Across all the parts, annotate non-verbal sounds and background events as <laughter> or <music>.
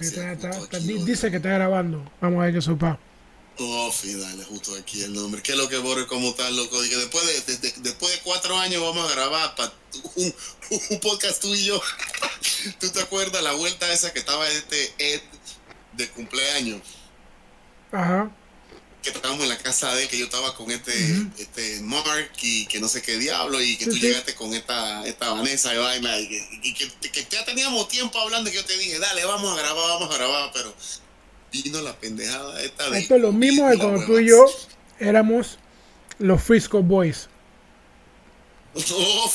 dice que está grabando. Vamos a ver qué sopa. Oh, dale, justo aquí el nombre. ¿Qué es lo que borre como tal, loco? Y después de, después de cuatro años vamos a grabar un, un, podcast tú y yo. <laughs> ¿Tú te acuerdas la vuelta esa que estaba este Ed de cumpleaños? Ajá que estábamos en la casa de que yo estaba con este, este Mark y que no sé qué diablo y que tú llegaste con esta, esta Vanessa y vaina y, que, ya teníamos tiempo hablando y que yo te dije, dale, vamos a grabar, vamos a grabar, pero vino la pendejada esta de... Esto es lo mismo de cuando tú y yo éramos los Frisco Boys. Oh,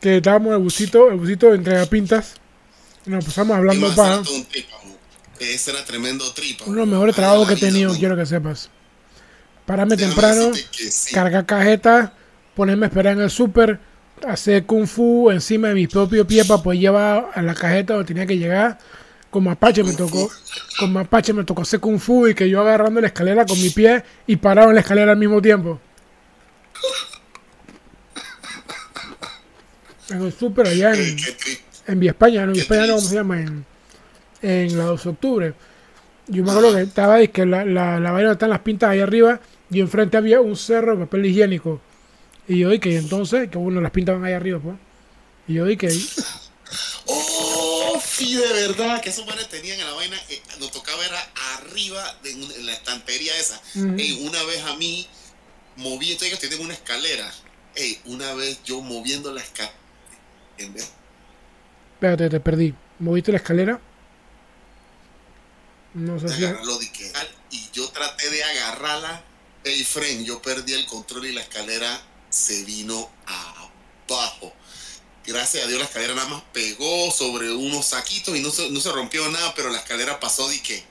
que estábamos el busito, el busito de entrega pintas. Nos pasamos hablando para... Ese era tremendo tripa. Uno de los mejores trabajos que he tenido, quiero que sepas. Pararme temprano, cargar cajetas, ponerme a esperar en el súper, hacer kung fu encima de mi propio pie para poder llevar a la cajeta donde tenía que llegar. Como Apache me tocó, como Apache me tocó hacer kung fu y que yo agarrando la escalera con mi pie y parado en la escalera al mismo tiempo. En el súper allá en, en Vía España, no, en Vía España no, ¿cómo se llama? En, en la 2 de octubre. Yo me acuerdo que estaba ahí, que la, la, la vaina están las pintas ahí arriba y enfrente había un cerro de papel higiénico. Y yo dije, entonces, que bueno, las pintas van ahí arriba, pues. Y yo dije, oh, sí, de verdad, que esos manes tenían en la vaina, eh, nos tocaba era arriba de en la estantería esa. una vez a mí moví, esto que tienen una escalera. Ey, una vez yo moviendo la escalera. Espérate, te perdí. ¿Moviste la escalera? No sé si... y yo traté de agarrarla. Hey, friend, yo perdí el control y la escalera se vino abajo. Gracias a Dios la escalera nada más pegó sobre unos saquitos y no se, no se rompió nada, pero la escalera pasó de que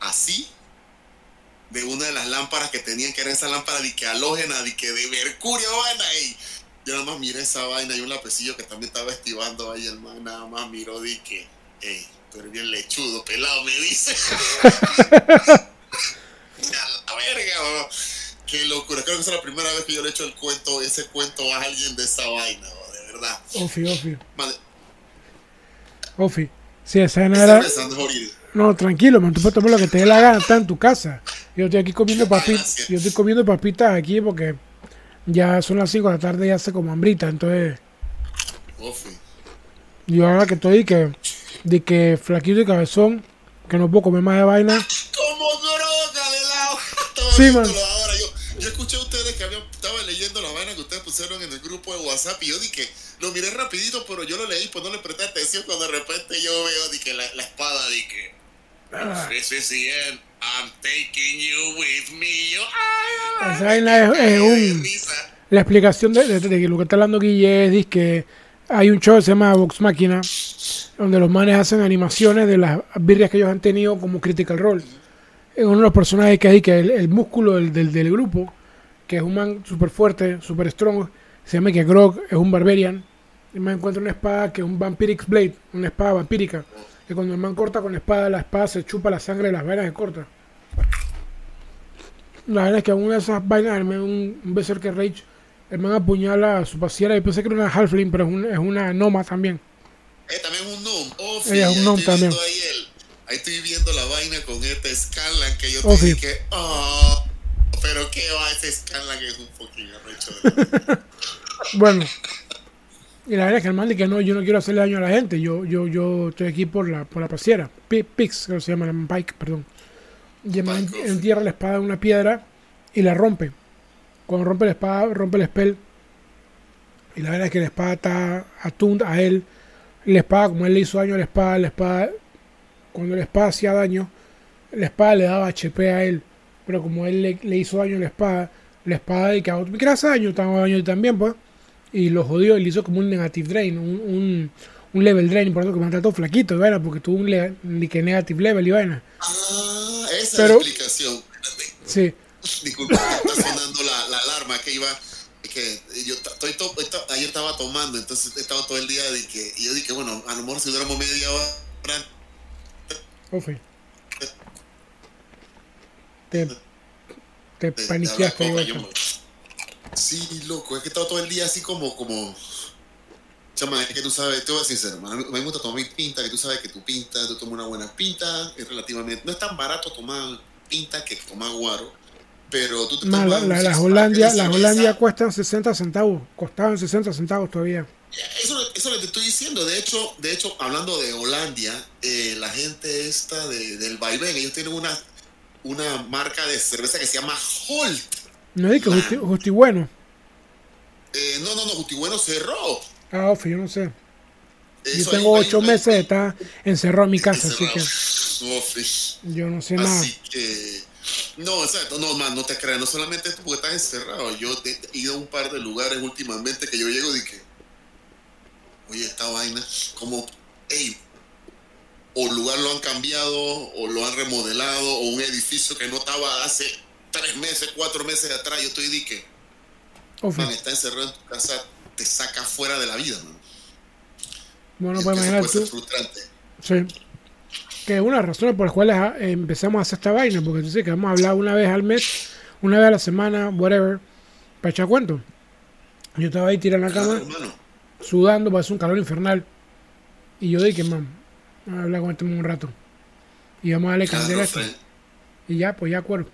así de una de las lámparas que tenían, que era esa lámpara de que halógena, de que de mercurio, vaina. Y yo nada más miré esa vaina y un lapecillo que también estaba estivando ahí, el man nada más miró de que, hey, bien lechudo, pelado, me dice. <laughs> la verga, Qué locura. Creo que es la primera vez que yo le echo el cuento, ese cuento a alguien de esa vaina, de verdad. Ofi, Ofi. Ofi. Sí, esa no era. No, tranquilo, man, tú puedes tomar lo que te dé la gana, está en tu casa. Yo estoy aquí comiendo papitas. Yo estoy comiendo papitas aquí porque ya son las 5 de la tarde y hace como hambrita, entonces. Ofi. Yo ahora que estoy que de que flaquito y cabezón, que no puedo comer más de vaina. Como droga de lado. sí, man. Ahora yo, yo escuché a ustedes que habían, estaba leyendo la vaina que ustedes pusieron en el grupo de WhatsApp y yo dije, lo miré rapidito, pero yo lo leí, pues no le presté atención cuando de repente yo veo dije, la, la espada, dije, ah. this is the end. I'm taking you with me. Yo, ay, vaina es, un... La explicación de, de, de, lo que está hablando Guille es que hay un show que se llama Vox Máquina donde los manes hacen animaciones de las birrias que ellos han tenido como Critical Role. Es uno de los personajes que hay, que el, el músculo del, del, grupo, que es un man súper fuerte, súper strong, se llama que Grog es un Barbarian. Y me encuentra una espada que es un Vampiric Blade, una espada vampírica. Que cuando el man corta con la espada, la espada se chupa la sangre de las vainas que corta. La verdad es que una de esas vainas, un, un Berserker Rage, el man apuñala a su pasiera. Y pensé que era una Halfling, pero es, un, es una Noma también. Eh, también es un Gnome. Oh, Ella es un Gnome también. Ahí, el, ahí, estoy viendo la vaina con este Scanlan que yo oh, te dije, oh, pero qué va, ese Scanlan es un fucking arrecho. <laughs> bueno. Y la verdad es que el mal de que no, yo no quiero hacerle daño a la gente. Yo, yo, yo estoy aquí por la, por la pasiera. Pix, que se llama, Pike, perdón. Y el entierra la espada en una piedra y la rompe. Cuando rompe la espada, rompe el spell. Y la verdad es que la espada está atund a él la espada, como él le hizo daño a la espada, la espada, cuando la espada hacía daño, la espada le daba HP a él. Pero como él le, hizo daño a la espada, la espada de que a otro hace daño, estaba daño también, pues. Y lo jodió y le hizo como un negative drain, un, un, level drain, por eso que me todo flaquito, ¿verdad? Porque tuvo un negative level y vaina. Ah, esa es la explicación. Sí. <laughs> Disculpa, está sonando la, la alarma que iba que yo estoy ayer estaba tomando, entonces estaba todo el día de que, y yo dije, bueno, a lo mejor si duramos media hora. Ofe. Te, te paniqueaste. Sí, loco, es que estaba todo el día así como, como, Chama, es que tú sabes, te voy a decir sincero, a mí me gusta tomar mi pinta, que tú sabes que tu pinta, tú tomas una buena pinta, es relativamente, no es tan barato tomar pinta que tomar guaro, pero tú te tomas la- las de las cerveza. Hollandia cuestan 60 centavos, costaban 60 centavos todavía. Eso, eso es lo que te estoy diciendo. De hecho, de hecho hablando de Hollandia, eh, la gente esta de, del vaivén, ellos tienen una, una marca de cerveza que se llama Holt. No es que justi, justi bueno. Eh, no, no, no, Justibueno cerró. Ah, ofe, yo no sé. Yo tengo ocho meses de estar encerrado en mi casa, así que yo no sé nada. Así que. No, exacto, no, man, no te creas, no solamente tú porque estás encerrado. Yo he ido a un par de lugares últimamente que yo llego y que. Oye, esta vaina, como. Ey, o el lugar lo han cambiado, o lo han remodelado, o un edificio que no estaba hace tres meses, cuatro meses atrás. Yo estoy de que. Man, estar encerrado en tu casa te saca fuera de la vida, man. Bueno, Y pues tú. frustrante. Sí. Que es una de las razones por las cuales ah, empezamos a hacer esta vaina, porque tú sabes que vamos a hablar una vez al mes, una vez a la semana, whatever, para echar cuento. Yo estaba ahí tirado en la cama, sudando, porque hace un calor infernal. Y yo dije, man, vamos a hablar con este un rato. Y vamos a darle candela a esto. Y ya, pues ya acuerdo.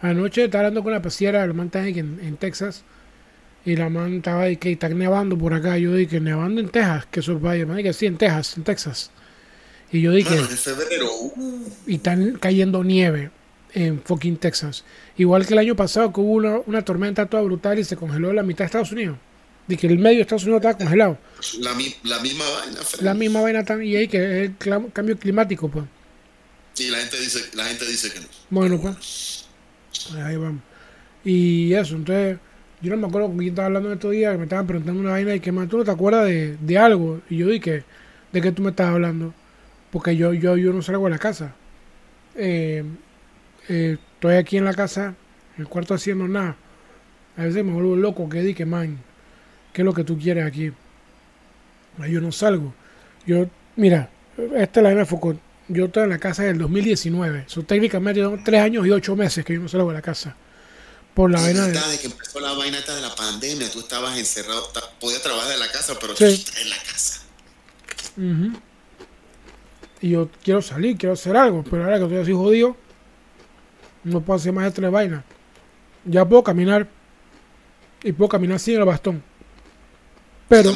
Anoche estaba hablando con la pasiera, la man está en, en Texas. Y la man estaba ahí que está nevando por acá. Yo dije, nevando en Texas, que eso es vaya. Man, que sí, en Texas, en Texas. Y yo dije, en febrero, uh, y están cayendo nieve en fucking Texas. Igual que el año pasado que hubo una, una tormenta toda brutal y se congeló la mitad de Estados Unidos. De que el medio de Estados Unidos estaba congelado. la, la misma vaina, Fred. La misma vaina también. Y ahí que es el cambio climático, pues. Y la gente dice, la gente dice que no. Bueno, pues. Ahí vamos. Y eso, entonces, yo no me acuerdo con quién estaba hablando estos días, que me estaban preguntando una vaina y que más, ¿tú no te acuerdas de, de algo? Y yo dije, ¿de qué tú me estás hablando? Porque yo, yo, yo no salgo de la casa. Eh, eh, estoy aquí en la casa, en el cuarto haciendo nada. A veces me vuelvo loco, que dije, man, ¿qué es lo que tú quieres aquí? Yo no salgo. Yo, mira, esta es la de Foucault. Yo estoy en la casa del 2019. Son técnicamente son tres años y ocho meses que yo no salgo de la casa. Por la vaina de... verdad, de que empezó la vaina de la pandemia, tú estabas encerrado, podías trabajar en la casa, pero Sí. tú estás en la casa. Ujú. Y yo quiero salir, quiero hacer algo, pero ahora que estoy así jodido, no puedo hacer más estas vainas. Ya puedo caminar y puedo caminar sin el bastón. Pero,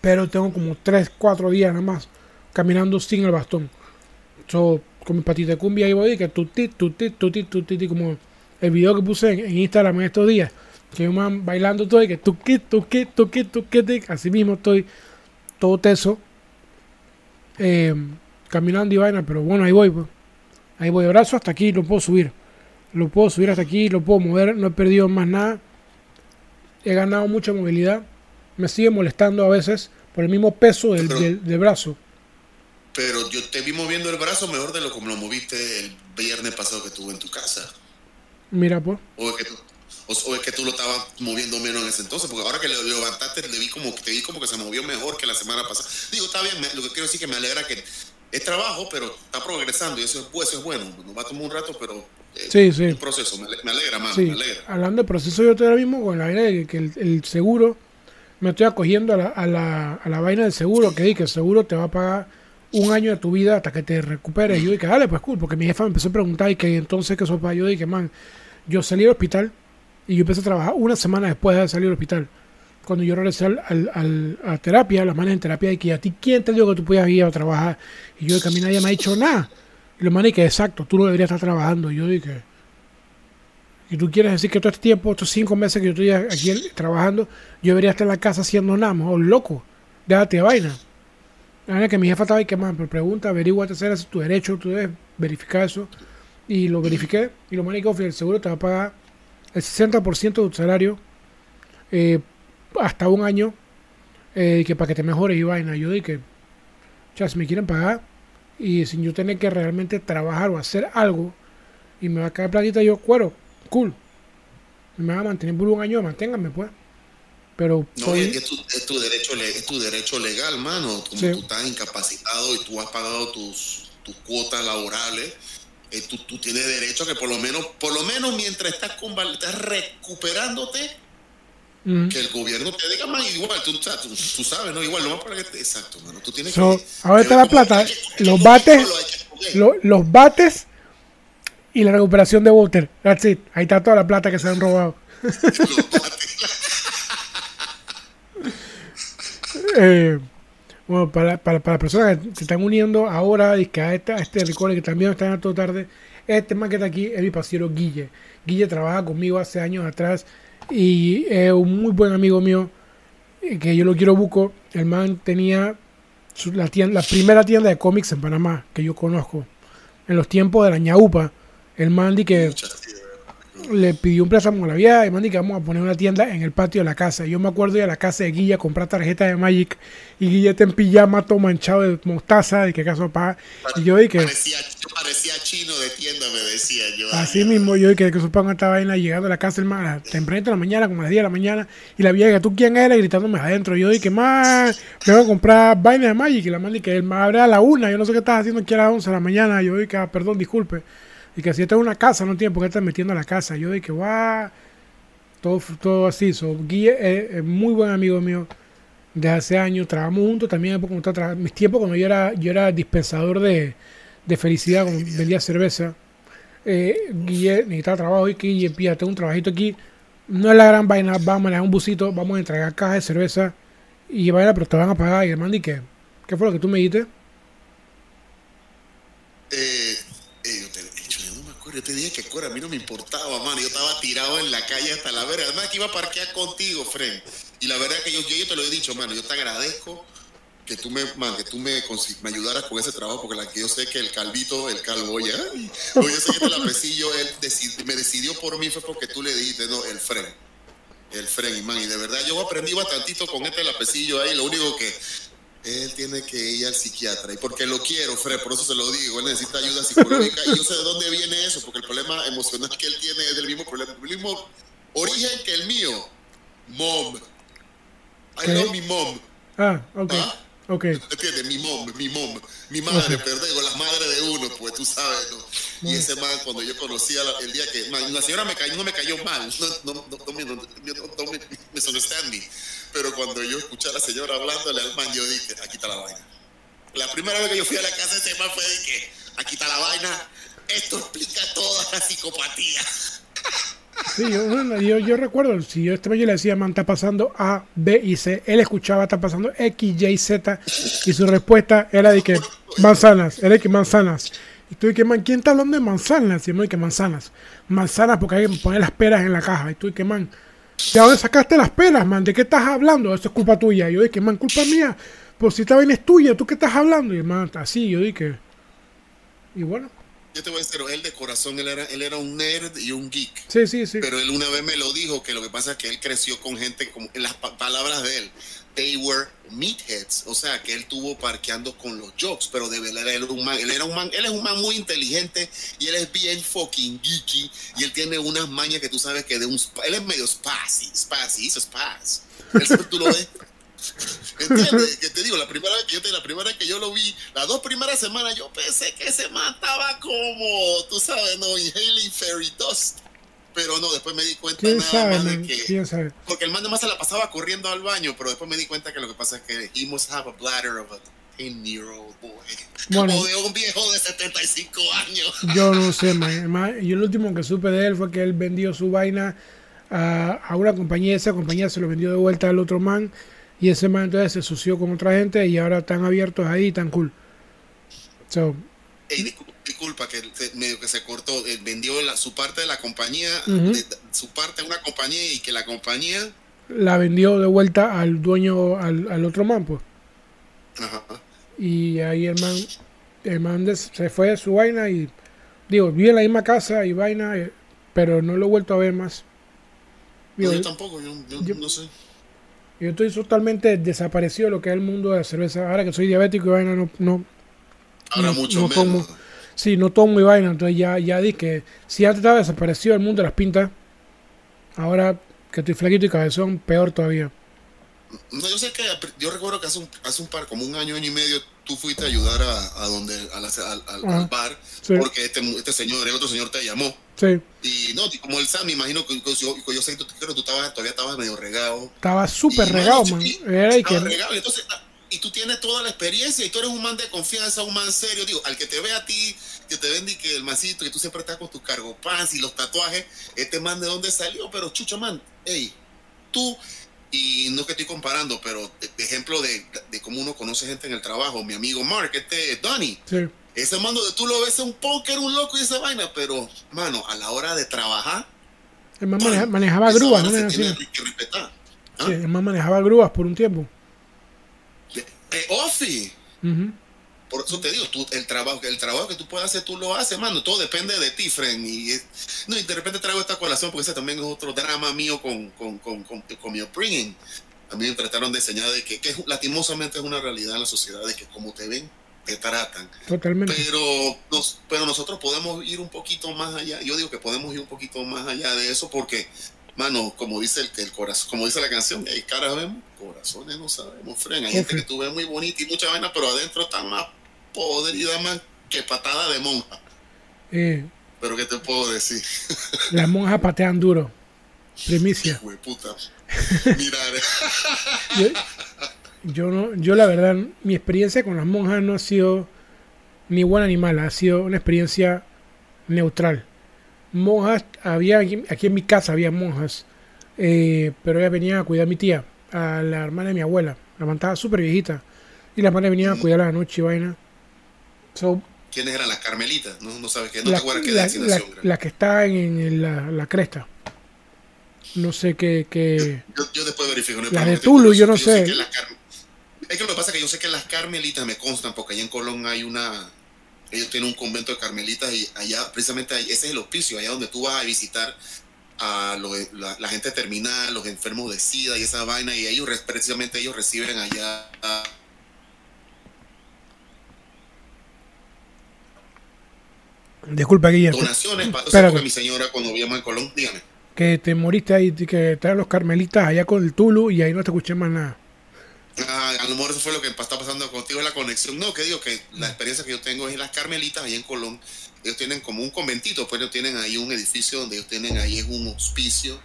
pero tengo como 3, 4 días nada más caminando sin el bastón. So, con mi patita de cumbia ahí voy, que tuti, tuti, tuti, tuti, como el video que puse en, en Instagram en estos días, que un man bailando todo y que tuqui, tuqui, tuqui, tuqui, así mismo estoy todo teso, eh, caminando y vaina, pero bueno, ahí voy, pues. ahí voy, brazo hasta aquí, lo puedo subir, lo puedo subir hasta aquí, lo puedo mover, no he perdido más nada, he ganado mucha movilidad, me sigue molestando a veces por el mismo peso del, Pero- del- del brazo. Pero yo te vi moviendo el brazo mejor de lo como lo moviste el viernes pasado que estuve en tu casa. Mira, pues. O es que tú, o, o es que tú lo estabas moviendo menos en ese entonces, porque ahora que lo levantaste, le vi como, te vi como que se movió mejor que la semana pasada. Digo, está bien, me- lo que quiero decir que me alegra que es trabajo, pero está progresando y eso es, bu- eso es bueno. Nos va a tomar un rato, pero eh, Sí, sí. es un proceso. Me, ale- me alegra, mano, Sí, me alegra. hablando de proceso, yo estoy ahora mismo con la vaina de que el, el seguro, me estoy acogiendo a la, a, la, a la vaina del seguro, que di que el seguro te va a pagar un año de tu vida hasta que te recuperes. Y yo dije, dale, pues cool, porque mi jefa me empezó a preguntar y que entonces que sopa. Yo dije, man, yo salí del hospital y yo empecé a trabajar una semana después de salir del hospital. Cuando yo regresé al, al- al- a terapia, las manes en terapia, y que a ti, ¿quién te dijo que tú podías ir a trabajar? Y yo, que a mí nadie me ha dicho nada. Y los manes, que exacto, tú no deberías estar trabajando. Y yo dije, y tú quieres decir que todo este tiempo, estos cinco meses que yo estoy aquí trabajando, yo debería estar en la casa haciendo nada, mejor loco. Déjate de vaina. La vaina que mi jefa estaba ahí que más, pero pregunta, averigua, hacer es tu derecho, tú debes verificar eso. Y lo verifiqué, y lo manico el seguro te va a pagar el 60% de tu salario eh, hasta un año, eh, que para que te mejores y vaina. Yo dije, ya, si me quieren pagar, y sin yo tener que realmente trabajar o hacer algo, y me va a caer platita, yo, cuero, cool. Me va a mantener por un año, manténganme pues. Pero No, soy- es que tu- es, tu derecho, es tu derecho legal, mano. Como Sí. tú estás incapacitado y tú has pagado tus, tus cuotas laborales, eh, tú, tú tienes derecho a que por lo menos, por lo menos mientras estás, conval- estás recuperándote, Que el gobierno te diga más igual, tú, sabes, ¿no? Igual, no para que te, Exacto, mano. Tú tienes que. Ahora está la plata. los bates. los bates y la recuperación de water. That's it. Ahí está toda la plata que se han robado. <laughs> <laughs> eh, bueno, para, para, para, personas que se están uniendo ahora y que a, esta, este recuerdo que también están a toda tarde, este man que está aquí es mi pasiero Guille. Guille trabaja conmigo hace años atrás y es un muy buen amigo mío eh, que yo lo quiero buco. El man tenía la, tienda, la primera tienda de cómics en Panamá que yo conozco. En los tiempos de la ñaupa. El man di que le pidió un préstamo a la vieja y me que vamos a poner una tienda en el patio de la casa. Yo me acuerdo de a la casa de Guilla comprar tarjeta de Magic y Guilla está en pijama todo manchado de mostaza, de que caso pa. Y yo dije parecía, parecía chino de tienda, me decía yo. Así mismo yo dije que su pan esta vaina llegando a la casa el más temprano de la mañana, como a las 10 de la mañana, y la vieja, ¿tú quién eres? gritándome adentro. Yo dije, más, me voy a comprar vaina de Magic y la man que él me abre a la una, yo no sé qué estás haciendo aquí a las 11 de la mañana. Yo dije, ah, perdón, disculpe. Y que si esta es una casa, no tiene por qué estar metiendo a la casa. Yo dije, va, todo, todo así. So, Guille es, muy buen amigo mío de hace años. Trabajamos juntos también. Mis tiempos cuando yo era, yo era dispensador de, de felicidad, cuando vendía cerveza. Eh, Guille necesitaba trabajo y Guille, pídate tengo un trabajito aquí. No es la gran vaina, vamos a manejar un busito, vamos a entregar cajas de cerveza y vaina, pero te van a pagar. Y hermano, ¿y qué? ¿Qué fue lo que tú me dijiste? Eh, yo te dije que a mí no me importaba, mano. Yo estaba tirado en la calle hasta la verga. Además que iba a parquear contigo, Fren. Y la verdad que yo, yo, te lo he dicho, mano. Yo te agradezco que tú me, man, que tú me, me ayudaras con ese trabajo, porque yo sé que el calvito, el calvo, ya, yo sé que el aprecillo, él me decidió por mí fue porque tú le dijiste, no, el Fren. El Fren, man. Y de verdad yo aprendí bastantito con este lapecillo ahí. Lo único que él tiene que ir al psiquiatra. Y porque lo quiero, Fred, por eso se lo digo. Él necesita ayuda psicológica. Y yo sé de dónde viene eso, porque el problema emocional que él tiene es del mismo problema, el mismo origen que el mío. Mom. I love mi mom. Ah, ok. ¿Ah? Ok. ¿Entiendes? Mi mom, mi mom, mi madre, perdón, la madre de uno, pues tú sabes, ¿no? Y ese man, cuando yo conocía el día que, la señora me cayó, no me cayó mal, no, no, no, no, me, no, me pero cuando yo escuché a la señora hablándole al man, yo dije, aquí está la vaina. La primera vez que yo fui a la casa de ese man fue de que, aquí está la vaina, esto explica toda la psicopatía. Sí, yo, yo, recuerdo, si yo este yo le decía, man, está pasando A, B y C, él escuchaba, está pasando X, Y, Z, y su respuesta era de que manzanas, era de que manzanas. Y tú que man, ¿quién está hablando de manzanas? Y yo, que manzanas. Manzanas porque hay que poner las peras en la caja. Y tú que man, ¿De dónde sacaste las pelas, man? ¿De qué estás hablando? Eso es culpa tuya. yo dije, man, culpa mía. Pues si esta vaina es tuya, ¿tú qué estás hablando? Y man, así, yo dije. Y bueno. Yo te voy a decir, él de corazón, él era, él era un nerd y un geek. Sí, sí, sí. Pero él una vez me lo dijo, que lo que pasa es que él creció con gente, como en las palabras de él, they were meatheads, o sea, que él tuvo parqueando con los jokes, pero de verdad él era un man, él era un man, él es un man muy inteligente y él es bien fucking geeky y él tiene unas mañas que tú sabes que de un, él es medio spazzy, spazzy, hizo spaz. Eso tú lo ves. ¿Entiendes? Que te digo, la primera vez que yo te, la primera vez que yo lo vi, las dos primeras semanas yo pensé que se mataba como, tú sabes, no, inhaling fairy dust. Pero no, después me di cuenta nada más de que. Porque el man más se la pasaba corriendo al baño, pero después me di cuenta que lo que pasa es que he must have a bladder of a 10-year-old boy. <laughs> Como de un viejo de 75 años. Yo no <laughs> sé, man. Yo lo último que supe de él fue que él vendió su vaina a, a una compañía. Esa compañía se lo vendió de vuelta al otro man. Y ese man entonces se asoció con otra gente y ahora están abiertos ahí, tan cool. So, disculpa, que medio que se cortó, eh, vendió su parte de la compañía, su parte a una compañía y que la compañía... La vendió de vuelta al dueño, al, otro man, pues. Ajá. Y ahí el man, el man se fue a su vaina y, digo, vive en la misma casa y vaina, eh, pero no lo he vuelto a ver más. yo tampoco, yo, no sé. Yo estoy totalmente desaparecido de lo que es el mundo de la cerveza. Ahora que soy diabético y vaina, no... no Ahora mucho menos. Sí, no tomo mi vaina, entonces ya, ya di que si antes estaba desaparecido el mundo de las pintas, ahora que estoy flaquito y cabezón, peor todavía. No, yo sé que yo recuerdo que hace un, hace un par, como un año, año y medio, tú fuiste a ayudar a, a donde, a la, al, al, bar, Sí. porque este, este señor, el otro señor te llamó. Sí, Y no, y como él sabe, me imagino que que yo, yo sé que tú, estabas, todavía estabas medio regado. estaba súper regado, man. y- Era y que, estaba regado, y entonces, ah, y tú tienes toda la experiencia y tú eres un man de confianza, un man serio. Digo, al que te ve a ti, que te ven y que el masito, que tú siempre estás con tus cargo pants y los tatuajes, este man de dónde salió, pero chucho man, hey, tú, y no que estoy comparando, pero de, de ejemplo de, de cómo uno conoce gente en el trabajo, mi amigo Mark, este Donnie, sí. Ese man donde tú lo ves es un póker, un loco y esa vaina, pero, mano, a la hora de trabajar, El man maneja- manejaba grúas, ¿no? se tiene que respetar. ¿Ah? Sí, el man manejaba grúas por un tiempo. Eh, Ofi. Por eso te digo, tú, el trabajo, el trabajo que tú puedas hacer, tú lo haces, mano. Todo depende de ti, friend. Y, no, y de repente traigo esta colación porque ese también es otro drama mío con, con, con, con, con mi upbringing. A mí me trataron de enseñar de que, que lastimosamente es una realidad en la sociedad, de que como te ven, te tratan. Totalmente. Pero, nos, pero nosotros podemos ir un poquito más allá. Yo digo que podemos ir un poquito más allá de eso porque, mano, como dice el, el corazón, como dice la canción, hay caras vemos, corazones no sabemos, friend. Hay gente que tú ves muy bonita y mucha vaina, pero adentro está más podrida más que patada de monja. Eh, Pero ¿qué te puedo decir? las monjas patean duro. <laughs> Primicia. Hijo de puta. <laughs> Mirar. Yo, no, yo la verdad, mi experiencia con las monjas no ha sido ni buena ni mala, ha sido una experiencia neutral. Monjas, había aquí, aquí en mi casa había monjas, eh, pero ella venía a cuidar a mi tía, a la hermana de mi abuela. La man estaba súper viejita. Y las manes venían a cuidar a la noche y vaina. So, ¿Quiénes eran las carmelitas? No, no sabes qué, no la, te acuerdas qué la- la- la que está en, en la, la cresta. No sé qué, qué- Yo, yo después verifico. No La problema, de Tulu, yo no sé. que las car- es que lo que pasa es que yo sé que las carmelitas me constan porque allá en Colón hay una... Ellos tienen un convento de carmelitas y allá precisamente ahí, ese es el hospicio, allá donde tú vas a visitar a la, la gente terminal, los enfermos de SIDA y esa vaina y ellos re- precisamente ellos reciben allá... ah, Disculpa, Guillermo. donaciones para Espérate. mi señora cuando vivíamos en Colón, dígame. que te moriste ahí, que traen los carmelitas allá con el Tulu y ahí no te escuché más nada. Ah, a lo mejor eso fue lo que está pasando contigo, la conexión. No, que digo que la experiencia que yo tengo es en las Carmelitas, ahí en Colón. Ellos tienen como un conventito, pues ellos tienen ahí un edificio donde ellos tienen ahí es un hospicio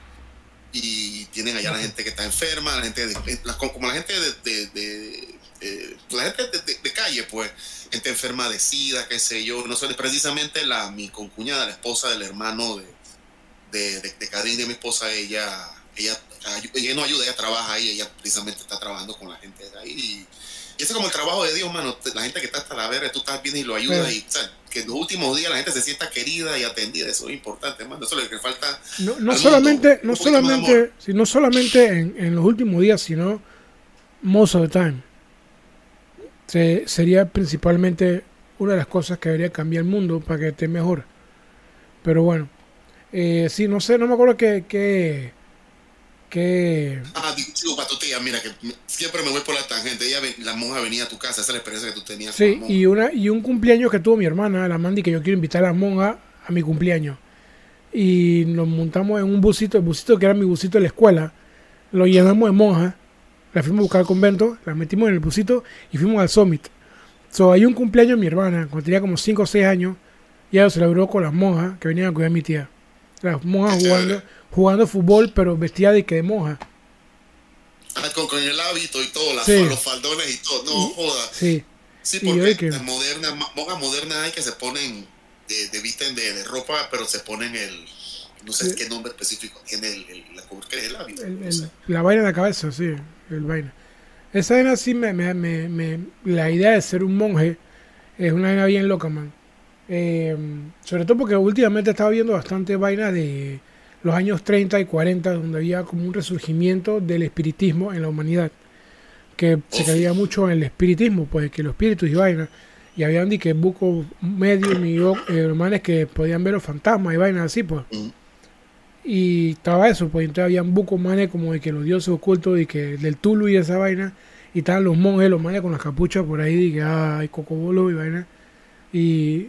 y tienen allá la gente que está enferma, la gente de, la- como la gente de, de- de, eh, la gente de, calle, pues, gente enferma de sida, qué sé yo. No sé, precisamente la mi concuñada, la esposa del hermano de, de, de, de mi esposa, ella, ella, ayu- ella no ayuda, ella trabaja ahí, ella precisamente está trabajando con la gente de ahí. Y, y ese es como el trabajo de Dios, mano. La gente que está hasta la verga, tú estás bien y lo ayudas. Y, o sea, que en los últimos días la gente se sienta querida y atendida. Eso es importante, mano. Eso es lo que falta. No, no solamente, no solamente, si no solamente en, en los últimos días, sino most of the time. Se- sería principalmente una de las cosas que debería cambiar el mundo para que esté mejor. Pero bueno, eh, sí, no sé, no me acuerdo qué, qué, qué- Ah, digo, patotilla, mira, que siempre me voy por la tangente. Ella, la monja venía a tu casa, esa es la experiencia que tú tenías. con la Sí, monja. y, una, y un cumpleaños que tuvo mi hermana, la Mandy, que yo quiero invitar a la monja a mi cumpleaños. Y nos montamos en un busito, el busito que era mi busito de la escuela. Lo llenamos de monjas, la fuimos a buscar al convento, la metimos en el busito y fuimos al Summit. So, hay un cumpleaños de mi hermana, cuando tenía como 5 o 6 años, y ella lo celebró con las monjas que venían a cuidar a mi tía. Las monjas jugando. Jugando fútbol, pero vestida de que de monja. Ah, con, con el hábito y todo, las- Sí. los faldones y todo. No, joda. Sí, Sí, porque que- las modernas, monjas modernas hay que se ponen, de, de visten de, de ropa, pero se ponen el, no sé Sí. qué nombre específico tiene el, el, la cobertura, que es el hábito. el- no el- sé. la vaina en la cabeza, sí, el vaina. Esa vaina sí me, me, me, me- la idea de ser un monje es una vaina bien loca, man. Eh, sobre todo porque últimamente estaba viendo bastante vaina de los años 30 y 40, donde había como un resurgimiento del espiritismo en la humanidad. Que se creía mucho en el espiritismo, pues que los espíritus y vaina. Y habían que bucos medios y eh, hermanos que podían ver los fantasmas y vainas así, pues. Mm. Y estaba eso, pues entonces habían bucos manes como de que los dioses ocultos y que del Tulu y esa vaina. Y estaban los monjes, los manes con las capuchas por ahí, y que hay cocobolo y vaina. Y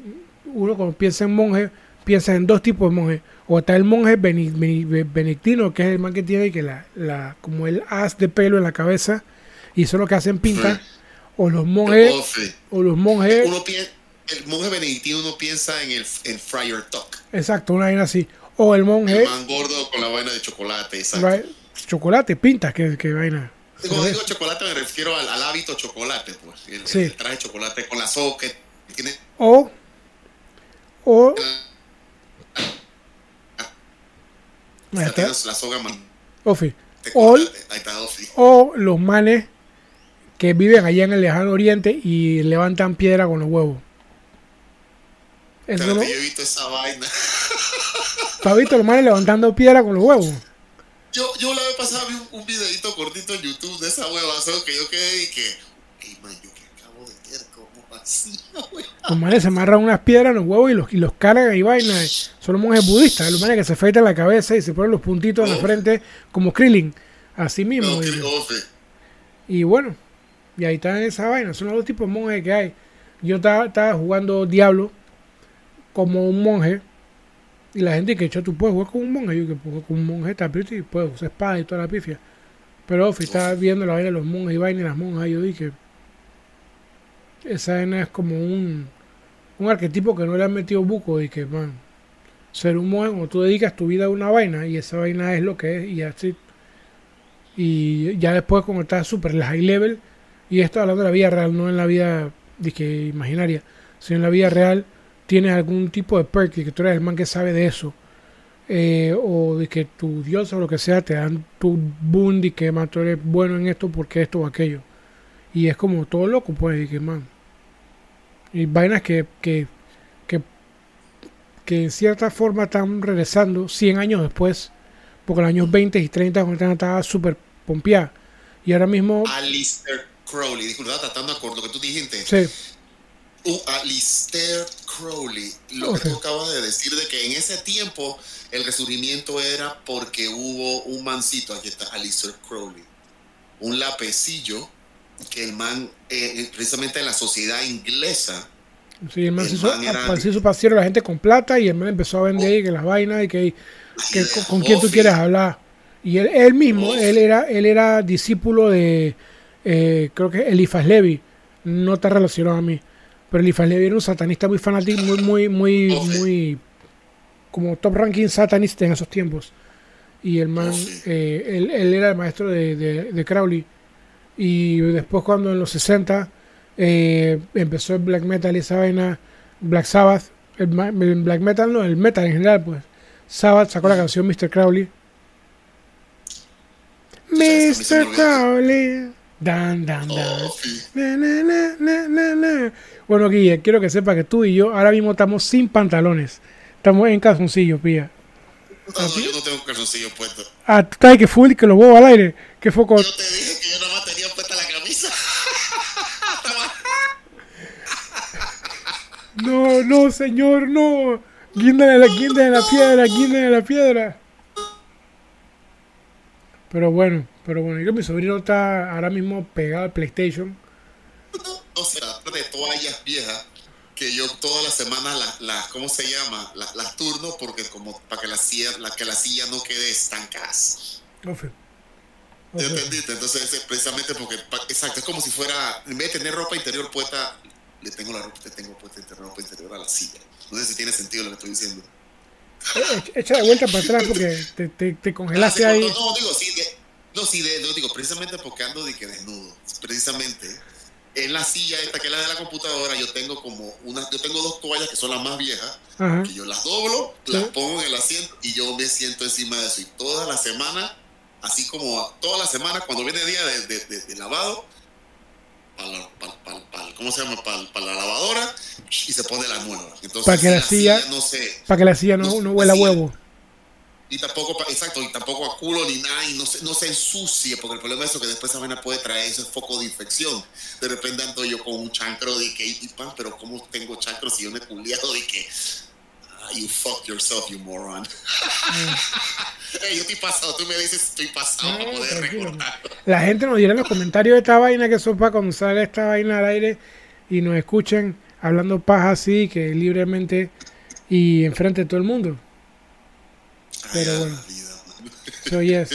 uno cuando piensa en monje, piensas en dos tipos de monjes. O está el monje benedictino, que es el man que tiene que la, la, como el haz de pelo en la cabeza, y son los que hacen pinta. Sí. O los monjes, o los monjes, Uno el monje benedictino uno piensa en el en Friar Tuck. exacto, una vaina así. O el monje, El man gordo con la vaina de chocolate. Exacto. right, chocolate, pintas, que, que vaina. Cuando digo chocolate me refiero al, al hábito chocolate, pues. El, Sí. el traje de chocolate con la soga que tiene O, o, ahí está, tiene la soga man- Ofi. O, chocolate. Ahí está Ofi. o los manes que viven allá en el lejano oriente y levantan piedra con los huevos. Eso no, yo he visto esa vaina. ¿Tú has visto los manes levantando piedra con los huevos? Yo, yo la vez pasada vi un, un videito cortito en YouTube de esa huevazo que yo quedé y que. Ey, man, yo que acabo de ver, Los manes se amarran unas piedras en los huevos y los, y los cargan y vaina. Son los monjes budistas, los manes que se afeitan la cabeza y se ponen los puntitos en la frente como Krillin. Así mismo. No, y- bueno, y ahí está esa vaina. Son los dos tipos de monjes que hay. Yo estaba, jugando Diablo como un monje. Y la gente que echó, tú puedes jugar como un monje. Yo que puedo como un monje, está y puedes usar espada y toda la pifia. Pero Ofi estaba viendo la vaina de los monjes y vaina y las monjas. Y yo dije, esa vaina es como un, un arquetipo que no le han metido buco. Y que, man, ser un cuando tú dedicas tu vida a una vaina y esa vaina es lo que es. Y así y ya después cuando estás súper high level y esto hablando de la vida real no en la vida dije, imaginaria sino en la vida real tienes algún tipo de perk y que tú eres el man que sabe de eso eh, o de que tu dios o lo que sea te dan tu boon y que man, tú eres bueno en esto porque esto o aquello y es como todo loco pues y que man y vainas que que, que que en cierta forma están regresando 100 años después porque en los años 20 y 30 cuando estaba súper pompeada. Y ahora mismo, Alistair Crowley. Disculpa, tratando de acordar lo que tú dijiste. sí, Uh, Alistair Crowley. Lo Ok. que tú acabas de decir de que en ese tiempo el resurgimiento era porque hubo un mancito, aquí está Alistair Crowley, un lapecillo que el man, eh, precisamente en la sociedad inglesa, sí, el man El se hizo, man era- se hizo pasiero a la gente con plata y el man empezó a vender y que las vainas y que, que con, con quién tú quieres hablar. Y él, él mismo, él era, él era discípulo de, eh, creo que Elifas Levi, no está relacionado a mí, pero Elifas Levi era un satanista muy fanático, muy, muy, muy, muy, como top ranking satanista en esos tiempos. Y el man, eh, él, él era el maestro de, de, de Crowley. Y después cuando en los 60 eh, empezó el black metal y esa vaina, Black Sabbath, el, black metal no, el metal en general, pues. Sabbath sacó la canción Mr. Crowley. Mr. Crowley. Dan, dan, dan. Na, na, na, na. Bueno, Guille, quiero que sepa que tú y yo ahora mismo estamos sin pantalones. Estamos en calzoncillos, pía. No, no, yo no tengo calzoncillo puesto. Ah, tú estás que full, que los huevos al aire. Que fue con... Yo te dije que yo nada más tenía puesta la camisa. No, no, señor, no. Guinda la, guinda de la piedra, guinda de la piedra. Pero bueno, pero bueno, yo que mi sobrino está ahora mismo pegado al PlayStation. o sea, de toallas viejas que yo todas las semanas las, las ¿cómo se llama? Las, las turno porque como para que la silla, la, que la silla no quede estancada. Ofe. ¿Ya Ofe. entendiste? Entonces es precisamente porque, exacto, es como si fuera, en vez de tener ropa interior puesta, le tengo la ropa, le tengo puesta interior, ropa interior a la silla. No sé si tiene sentido lo que estoy diciendo. Eh, Echa de vuelta para atrás porque te, te, te congelaste Ah, sí, ahí. No, no, digo, sí, de- no, sí, de- no, digo, precisamente porque ando de que desnudo. Precisamente. En la silla esta que es la de la computadora, yo tengo como una, yo tengo dos toallas que son las más viejas, Ajá. que yo las doblo, Sí. las pongo en el asiento y yo me siento encima de eso. Y toda la semana, así como toda la semana, cuando viene el día de- de- de lavado, para la, pa- pa- pa- ¿cómo se llama? Para la lavadora, y se pone la nueva. Entonces, Para que la silla- no se, Para que la silla no, No, no huela huevo. y tampoco, exacto, y tampoco a culo ni nada, y no se, no se ensucie, porque el problema es eso, que después esa vaina puede traer ese foco de infección. De repente ando yo con un chancro de que, y pan, pero ¿cómo tengo chancro si yo me he culiado de que, you fuck yourself, you moron. <laughs> Yo estoy pasado, tú me dices estoy pasado para poder recordar. La gente nos dirá en los comentarios de esta vaina que para cuando salga esta vaina al aire y nos escuchen hablando paja así, que libremente y enfrente de todo el mundo. Pero bueno. So, yes.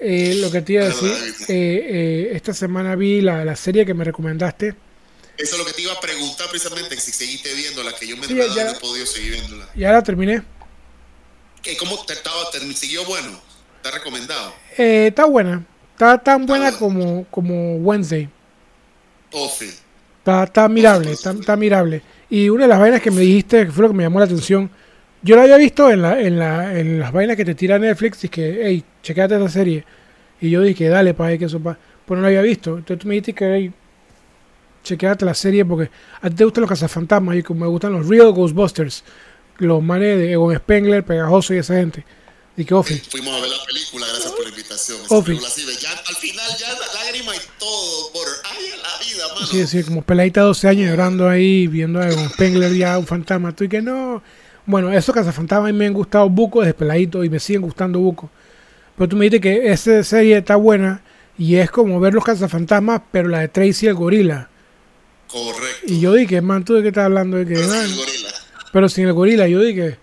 Eh, lo que te iba a <laughs> decir, eh, eh, esta semana vi la, la, serie que me recomendaste. Eso es lo que te iba a preguntar precisamente, si seguiste viendo la que yo me sí, ya, no he podido seguir viéndola. Ya la terminé. ¿Cómo te estaba? Te, ¿Siguió bueno? ¿Está recomendado? Eh, está buena. Está tan buena como, como Wednesday. Oh, sí. Está, está mirable, está, está, mirable. Y una de las vainas que me dijiste, que fue lo que me llamó la atención, yo la había visto en, la, en, la, en las vainas que te tira Netflix y que, hey, chequeate esta serie. Y yo dije, dale, pa, que eso, pa. Pues no la había visto. Entonces tú me dijiste que, hey, chequeate la serie porque a ti te gustan los cazafantasmas y como me gustan los Real Ghostbusters. Los manes de Egon Spengler, Pegajoso y esa gente. Y que Ofi. <laughs> Fuimos a ver la película, gracias por la invitación. Ofi. Al final ya lágrima y todo por ay, la vida, mano. Sí, sí, como peladita de 12 años llorando ahí, viendo a Egon Spengler ya un fantasma. Tú y que no. Bueno, esos cazafantasmas a mí me han gustado buco desde peladito y me siguen gustando buco. Pero tú me dices que esa serie está buena y es como ver los cazafantasmas, pero la de Tracy el gorila. Correcto. Y yo dije, man, ¿tú de qué estás hablando? De que, pero, sin el gorila. pero sin el gorila. Yo dije,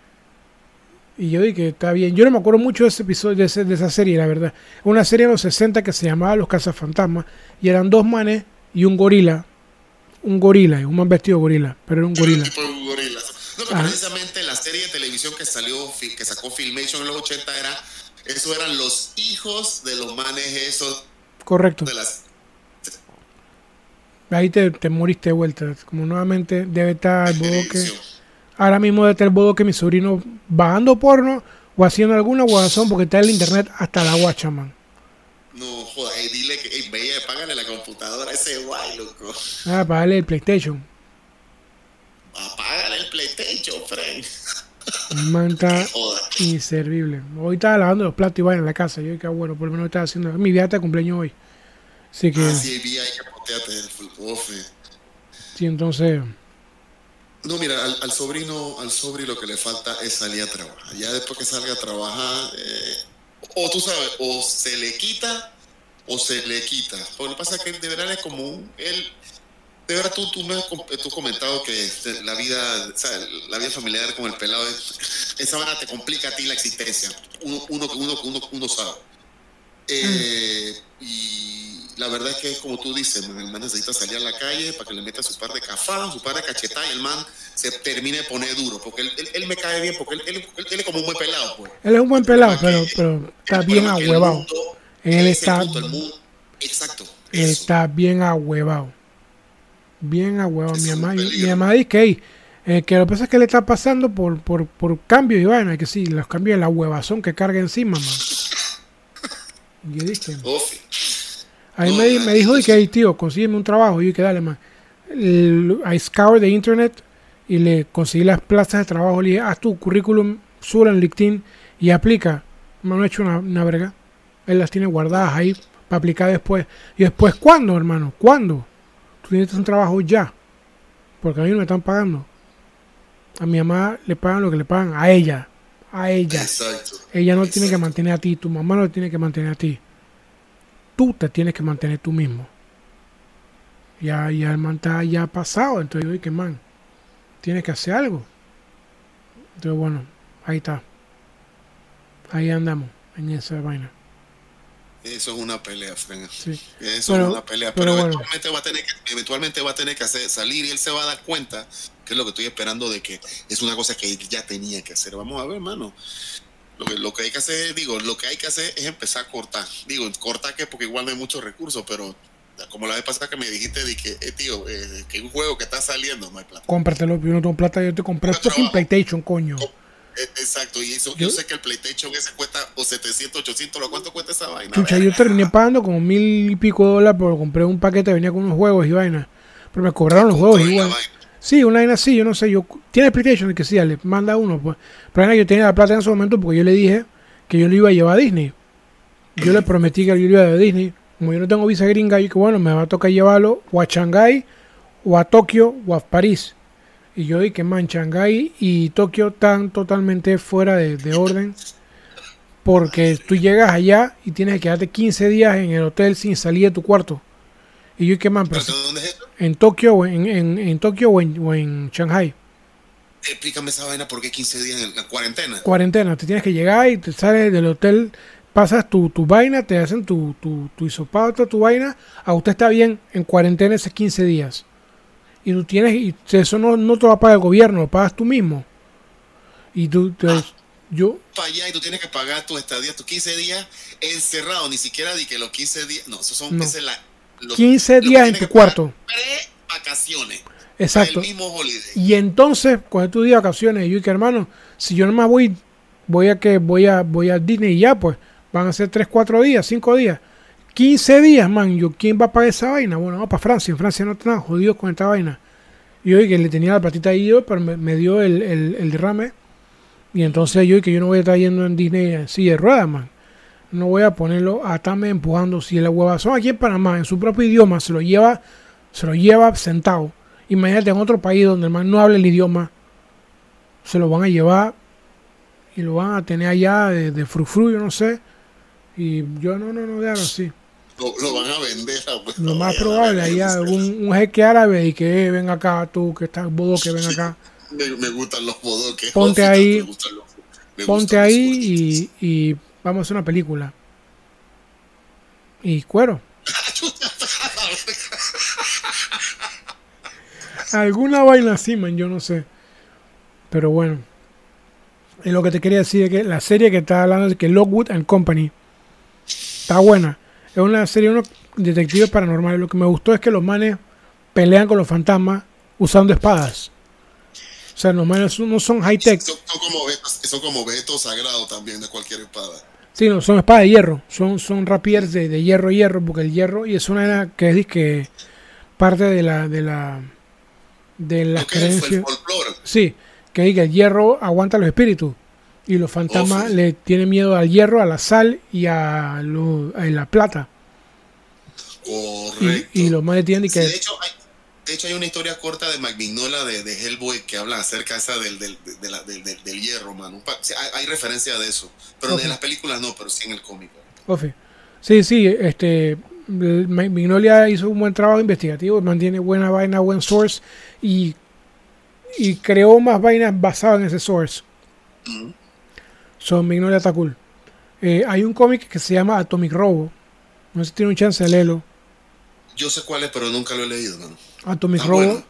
y yo dije, está bien. Yo no me acuerdo mucho de ese episodio, de, ese, de esa serie, la verdad. Una serie de los 60 que se llamaba Los Cazafantasmas. Y eran dos manes y un gorila. Un gorila, un man vestido de gorila, pero era un gorila. No, pero precisamente la serie de televisión que salió, que sacó Filmation en los 80 era, eso eran los hijos de los manes esos. Correcto. De las, Ahí te, te moriste de vuelta. Como nuevamente debe estar el bodoque. Ahora mismo debe estar el bodo que mi sobrino bajando porno o haciendo alguna guazón porque está en el internet hasta la guacha, man. No, joder, hey, dile que hey, vaya, págale la computadora a ese guay, loco. Ah, págale el PlayStation. Apágale el PlayStation, Frank. Man <laughs> está inservible. Hoy estaba lavando los platos y vaina en la casa. Yo, qué bueno, por lo menos estaba haciendo. Mi viaje de cumpleaños hoy. Así que. Ah, sí, vi ahí que poteate el full Sí, entonces. No, mira, al, al, sobrino, al sobrino lo que le falta es salir a trabajar. Ya después que salga a trabajar, eh, o tú sabes, o se le quita o se le quita. Lo que pasa es que de verdad es como un, él, de verdad tú, tú me has tú comentado que la vida, la vida familiar con el pelado, esa manera te complica a ti la existencia. Uno, uno, uno, uno, uno sabe. Eh, mm. Y la verdad es que, como tú dices, el man necesita salir a la calle para que le meta su par de cafá, su par de cachetada y el man se termine de poner duro. Porque él, él, él me cae bien, porque él, él, es como un buen pelado. Pues. Él es un buen pelado, pero, pero está bien ahuevado. Él está. exacto. Él está bien ahuevado. Bien ahuevado. Mi mamá, mi mamá dice que, eh, que lo que pasa es que le está pasando por, por, por cambios y vaina, que sí, los cambios de la huevazón que carga encima, man. Y yo dije. Ahí me, me, dijo que, hey, tío, consígueme un trabajo. Y yo que dale, man. I scour de internet y le conseguí las plazas de trabajo. Le dije, haz tu currículum, sube en LinkedIn y aplica. Me han hecho una, una verga. Él las tiene guardadas ahí para aplicar después. ¿Y después cuándo, hermano? ¿Cuándo? Tú tienes un trabajo ya. Porque a mí no me están pagando. A mi mamá le pagan lo que le pagan. A ella. A ella. Exacto. Ella no Exacto. tiene que mantener a ti. Tu mamá no tiene que mantener a ti tú te tienes que mantener tú mismo. Ya, ya el man está ya pasado, entonces yo dije, man, tienes que hacer algo. Entonces, bueno, ahí está. Ahí andamos, en esa vaina. Eso es una pelea, Fren. Sí. Eso es una pelea. pero Pero, bueno. eventualmente, va a tener que, eventualmente va a tener que hacer, salir y él se va a dar cuenta, que es lo que estoy esperando, de que es una cosa que él ya tenía que hacer. Vamos a ver, hermano. Lo que, lo que hay que hacer, digo, lo que hay que hacer es empezar a cortar. Digo, cortar que porque igual no hay muchos recursos, pero como la vez pasada que me dijiste, que, eh, tío, eh, que un juego que está saliendo no hay plata. Cómpratelo, yo no tengo plata, yo te compré trabajo. PlayStation, coño. Exacto, y eso, Yo- yo, sé que el PlayStation ese cuesta o 700, 800, ¿lo cuánto cuesta esa vaina? Chucha, yo terminé pagando como mil y pico de dólares, pero compré un paquete, venía con unos juegos y vaina. Pero me cobraron los juegos igual. Sí, una vaina así, yo no sé, yo... ¿Tienes PlayStation? Que sí, dale, manda uno, pues. Pero yo tenía la plata en ese momento porque yo le dije que yo lo iba a llevar a Disney. Yo le prometí que yo lo iba a llevar a Disney. Como yo no tengo visa gringa, yo que bueno, me va a tocar llevarlo o a Shanghái, o a Tokio, o a París. Y yo dije, man, Shanghái y Tokio están totalmente fuera de, de orden. Porque tú llegas allá y tienes que quedarte 15 días en el hotel sin salir de tu cuarto. Y yo dije, man, pero ¿Pero ¿Dónde es esto? en Tokio o en, en, en Tokio o en, o en Shanghai. explícame esa vaina, ¿por qué 15 días en la cuarentena? Cuarentena, te tienes que llegar y te sales del hotel, pasas tu, tu vaina, te hacen tu, tu, tu hisopado, toda tu vaina, a usted está bien en cuarentena esos 15 días. Y tú tienes, y eso no, no te lo paga el gobierno, lo pagas tú mismo. Y tú, te- Ah. yo, Para allá y tú tienes que pagar tu estadía, tus 15 días encerrado, ni siquiera di que los 15 días, no, esos son No. la, lo- 15 lo que días en tu cuarto. Pre-vacaciones. Exacto. El mismo holiday. Y entonces, cuando tú de vacaciones, yo y que hermano, si yo nomás voy, voy a que voy a voy a Disney y ya, pues, van a ser 3, 4 días, 5 días. 15 días, man, yo quién va a pagar esa vaina? Bueno, vamos para Francia, en Francia no están jodidos con esta vaina. Y yo que le tenía la platita ahí yo, pero me, me dio el, el, el derrame. Y entonces yo que yo no voy a estar yendo en Disney en silla de ruedas, man. No voy a ponerlo a estarme empujando si la huevazón aquí en Panamá, en su propio idioma, se lo lleva, se lo lleva sentado. Imagínate en otro país donde el man no habla el idioma, se lo van a llevar y lo van a tener allá de, de frufru, yo no sé. Y yo no, no, no, déjalo así. Lo, lo van a vender. a- Lo más probable, allá algún un jeque árabe y que eh, ven acá, tú que estás bodo, que ven acá. Me, me gustan los bodoques. Ponte Josita, ahí, los- Ponte ahí y, y vamos a hacer una película. Y cuero. <laughs> Alguna vaina así, man, yo no sé. Pero bueno. Y lo que te quería decir es que la serie que está hablando es que Lockwood and Company está buena. Es una serie de unos detectives paranormales. Lo que me gustó es que los manes pelean con los fantasmas usando espadas. O sea, los manes no son high tech. Son, son como objetos, son como objetos sagrados también de cualquier espada. Sí, no, son espadas de hierro. Son, son rapiers de, de hierro hierro, porque el hierro, y es una era que es que parte de la de la de las creencias. Sí, que que el hierro aguanta los espíritus. Y los fantasmas le tienen miedo al hierro, a la sal y a, lo- a la plata. Correcto. Y, y los más tienen Sí, de, hecho, hay, de hecho, hay una historia corta de Mike Mignola de, de Hellboy que habla acerca esa del, del, de la- del, del- del hierro, mano. Hay, hay referencia de eso. Pero en las películas no, pero sí en el cómic. Ofe. Sí, sí, este el- Ma- Mignolia hizo un buen trabajo investigativo, mantiene buena vaina, buen source y, y creó más vainas basadas en ese source. Ujú. Son Mignolia está cool. Eh, hay un cómic que se llama Atomic Robo. No sé si tiene un chance de leerlo. Yo sé cuál es, pero nunca lo he leído, mano. Atomic Robo. bueno.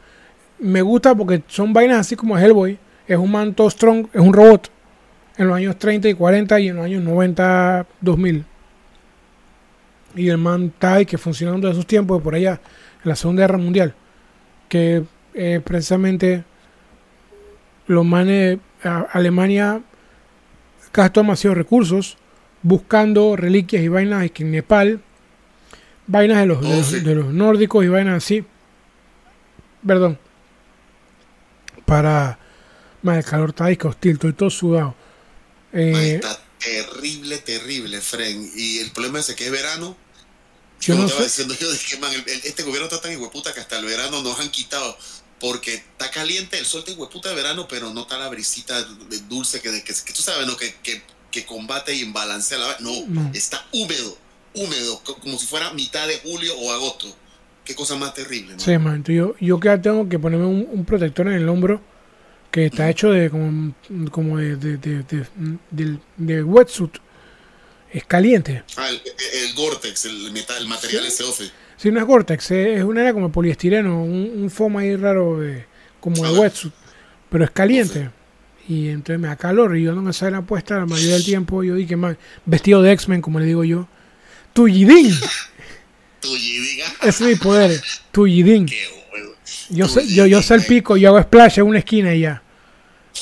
Me gusta porque son vainas así como Hellboy. Es un man todo strong, es un robot. En los años 30 y 40 y en los años 90, 2000. Y el man está que funcionando de esos tiempos por allá, en la Segunda Guerra Mundial. Que eh, precisamente los manes, a- Alemania gastó demasiados recursos buscando reliquias y vainas que en Nepal, vainas de los, de Oh, los- sí. de los nórdicos y vainas así. Perdón. Para. Más el calor está que hostil, estoy todo sudado. Eh, está terrible, terrible, Fren. Y el problema es que es verano. Yo no estaba sé. diciendo yo, dije, man, el- el- este gobierno está tan hueputa que hasta el verano nos han quitado. Porque está caliente el sol de hueputa de verano, pero no está la brisita dulce que, que, que tú sabes, ¿no? Que, que, que combate y balancea la No, No. está húmedo, húmedo, co- como si fuera mitad de julio o agosto. Qué cosa más terrible, man. Sí, man. yo, yo que tengo que ponerme un, un protector en el hombro que está hecho de como, como de, de, de, de, de wetsuit. Es caliente. Ah, el, el Gore-Tex, el, metal, el material ese ofe. Si no es Gore-Tex, es es una era como poliestireno, un, un foam ahí raro de, como de Ah. wetsuit. Pero es caliente. Y entonces me da calor y yo no me sale la puesta la mayoría del tiempo. Yo dije, man, vestido de X-Men, como le digo yo. Tullidín. <laughs> Tuyi, diga. Ese es mi poder. Bueno. Yo, sé, yo, yo salpico y hago splash en una esquina y ya.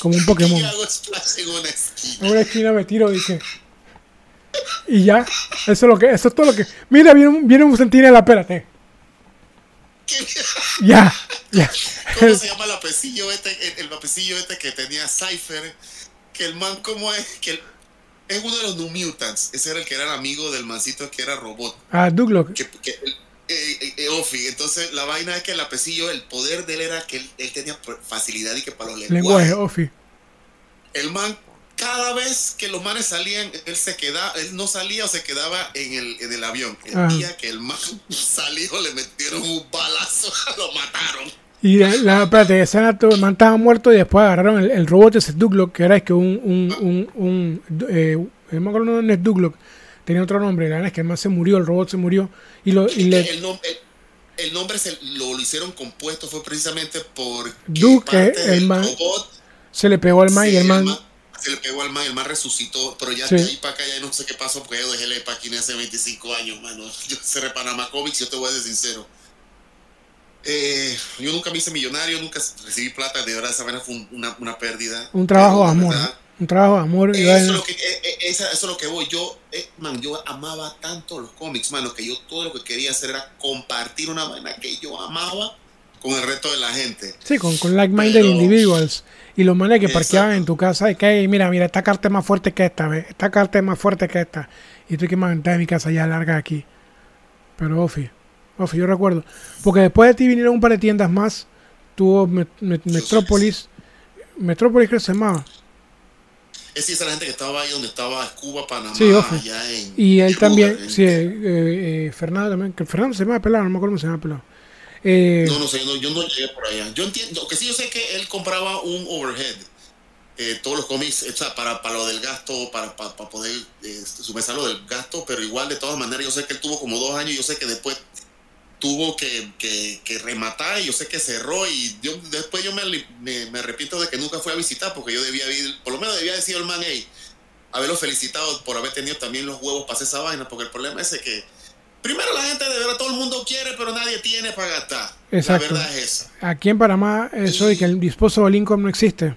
Como un <laughs> Pokémon. Y hago splash en una esquina. En una esquina me tiro y que. Y ya. Eso es lo que. Eso es todo lo que. Mira, viene un, viene un centinela, espérate. <laughs> Ya. Ya. ¿Cómo se <laughs> llama el apecillo este, el, el apecillo este que tenía Cypher? Que el man, ¿cómo es? Que el- es uno de los New Mutants. Ese era el que era el amigo del mancito que era robot. Ah, Douglock. Que, que el- eh, eh, eh, Ofi. Entonces, la vaina es que el apecillo, el poder de él era que él, él tenía facilidad y que para los lenguajes. Lenguaje, Ofi. El man, cada vez que los manes salían, él se quedaba, él no salía o se quedaba en el, en el avión. El Ajá. día que el man <laughs> salió, le metieron un balazo, <laughs> lo mataron. Y la, la espérate, esa el man estaba muerto y después agarraron el, el robot ese Douglock, que era es que un, un, un, un eh, no me acuerdo no es Douglock, tenía otro nombre, la verdad es que el man se murió, el robot se murió y lo y le, el, nom- el- el nombre se, lo, lo hicieron compuesto fue precisamente por Duque, el man- se le pegó al man y el man se le pegó al man, el man resucitó, pero ya Sí. de ahí para acá ya no sé qué pasó porque yo dejé la página hace 25 años, mano. <laughs> Yo cerré Panamá Comics, yo te voy a ser sincero. Eh, yo nunca me hice millonario, nunca recibí plata, de verdad esa vaina fue un- una, una pérdida. un trabajo de amor, un trabajo de amor Eso es, lo que, eh, eh, eso es lo que voy. Yo, eh, man, yo amaba tanto los cómics, mano, que yo todo lo que quería hacer era compartir una vaina que yo amaba con el resto de la gente. Sí, con, con like-minded individuals. Y los manes que parqueaban en tu casa y que, "Ey, mira, mira, esta carta es más fuerte que esta, ¿ves? Esta carta es más fuerte que esta. Y tú que más de mi casa ya larga aquí. Pero Ofi, Ofi, yo recuerdo. Porque después de ti vinieron un par de tiendas más. Tuvo Met- Met- Metrópolis. Metrópolis creo que se llamaba. Es esa la gente que estaba ahí donde estaba Cuba, Panamá, Sí, allá en. Y él Cuba, también, en- sí, eh, eh, Fernando también. Que Fernando se llama pelado, no me acuerdo cómo se llama pelado. Eh, No, no sé, no, yo no llegué por allá. Yo entiendo, que sí, yo sé que él compraba un overhead. eh, todos los cómics, o sea, para, para lo del gasto, para, para, para poder eh, lo del gasto, pero igual de todas maneras, yo sé que él tuvo como dos años, yo sé que después tuvo que, que, rematar y yo sé que cerró y yo después yo me, me, me arrepiento de que nunca fui a visitar porque yo debía ir, por lo menos debía decir al man, hey, haberlo felicitado por haber tenido también los huevos para hacer esa vaina, porque el problema es que primero la gente de verdad todo el mundo quiere, pero nadie tiene para gastar. Exacto. La verdad es esa. aquí en Panamá, eso de que el disposable income no existe.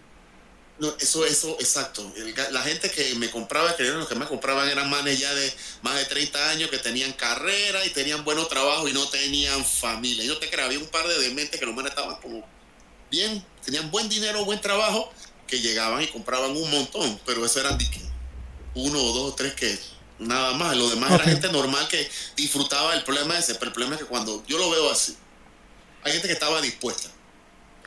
No, eso, eso, exacto. El la gente que me compraba, que eran los que me compraban, eran manes ya de más de 30 años que tenían carrera y tenían buenos trabajos y no tenían familia. Yo te creo, había un par de dementes que los manes estaban como bien, tenían buen dinero, buen trabajo, que llegaban y compraban un montón, pero eso eran de uno o dos o tres que nada más. Lo demás era gente normal que disfrutaba el problema ese, pero el problema es que cuando yo lo veo así, hay gente que estaba dispuesta.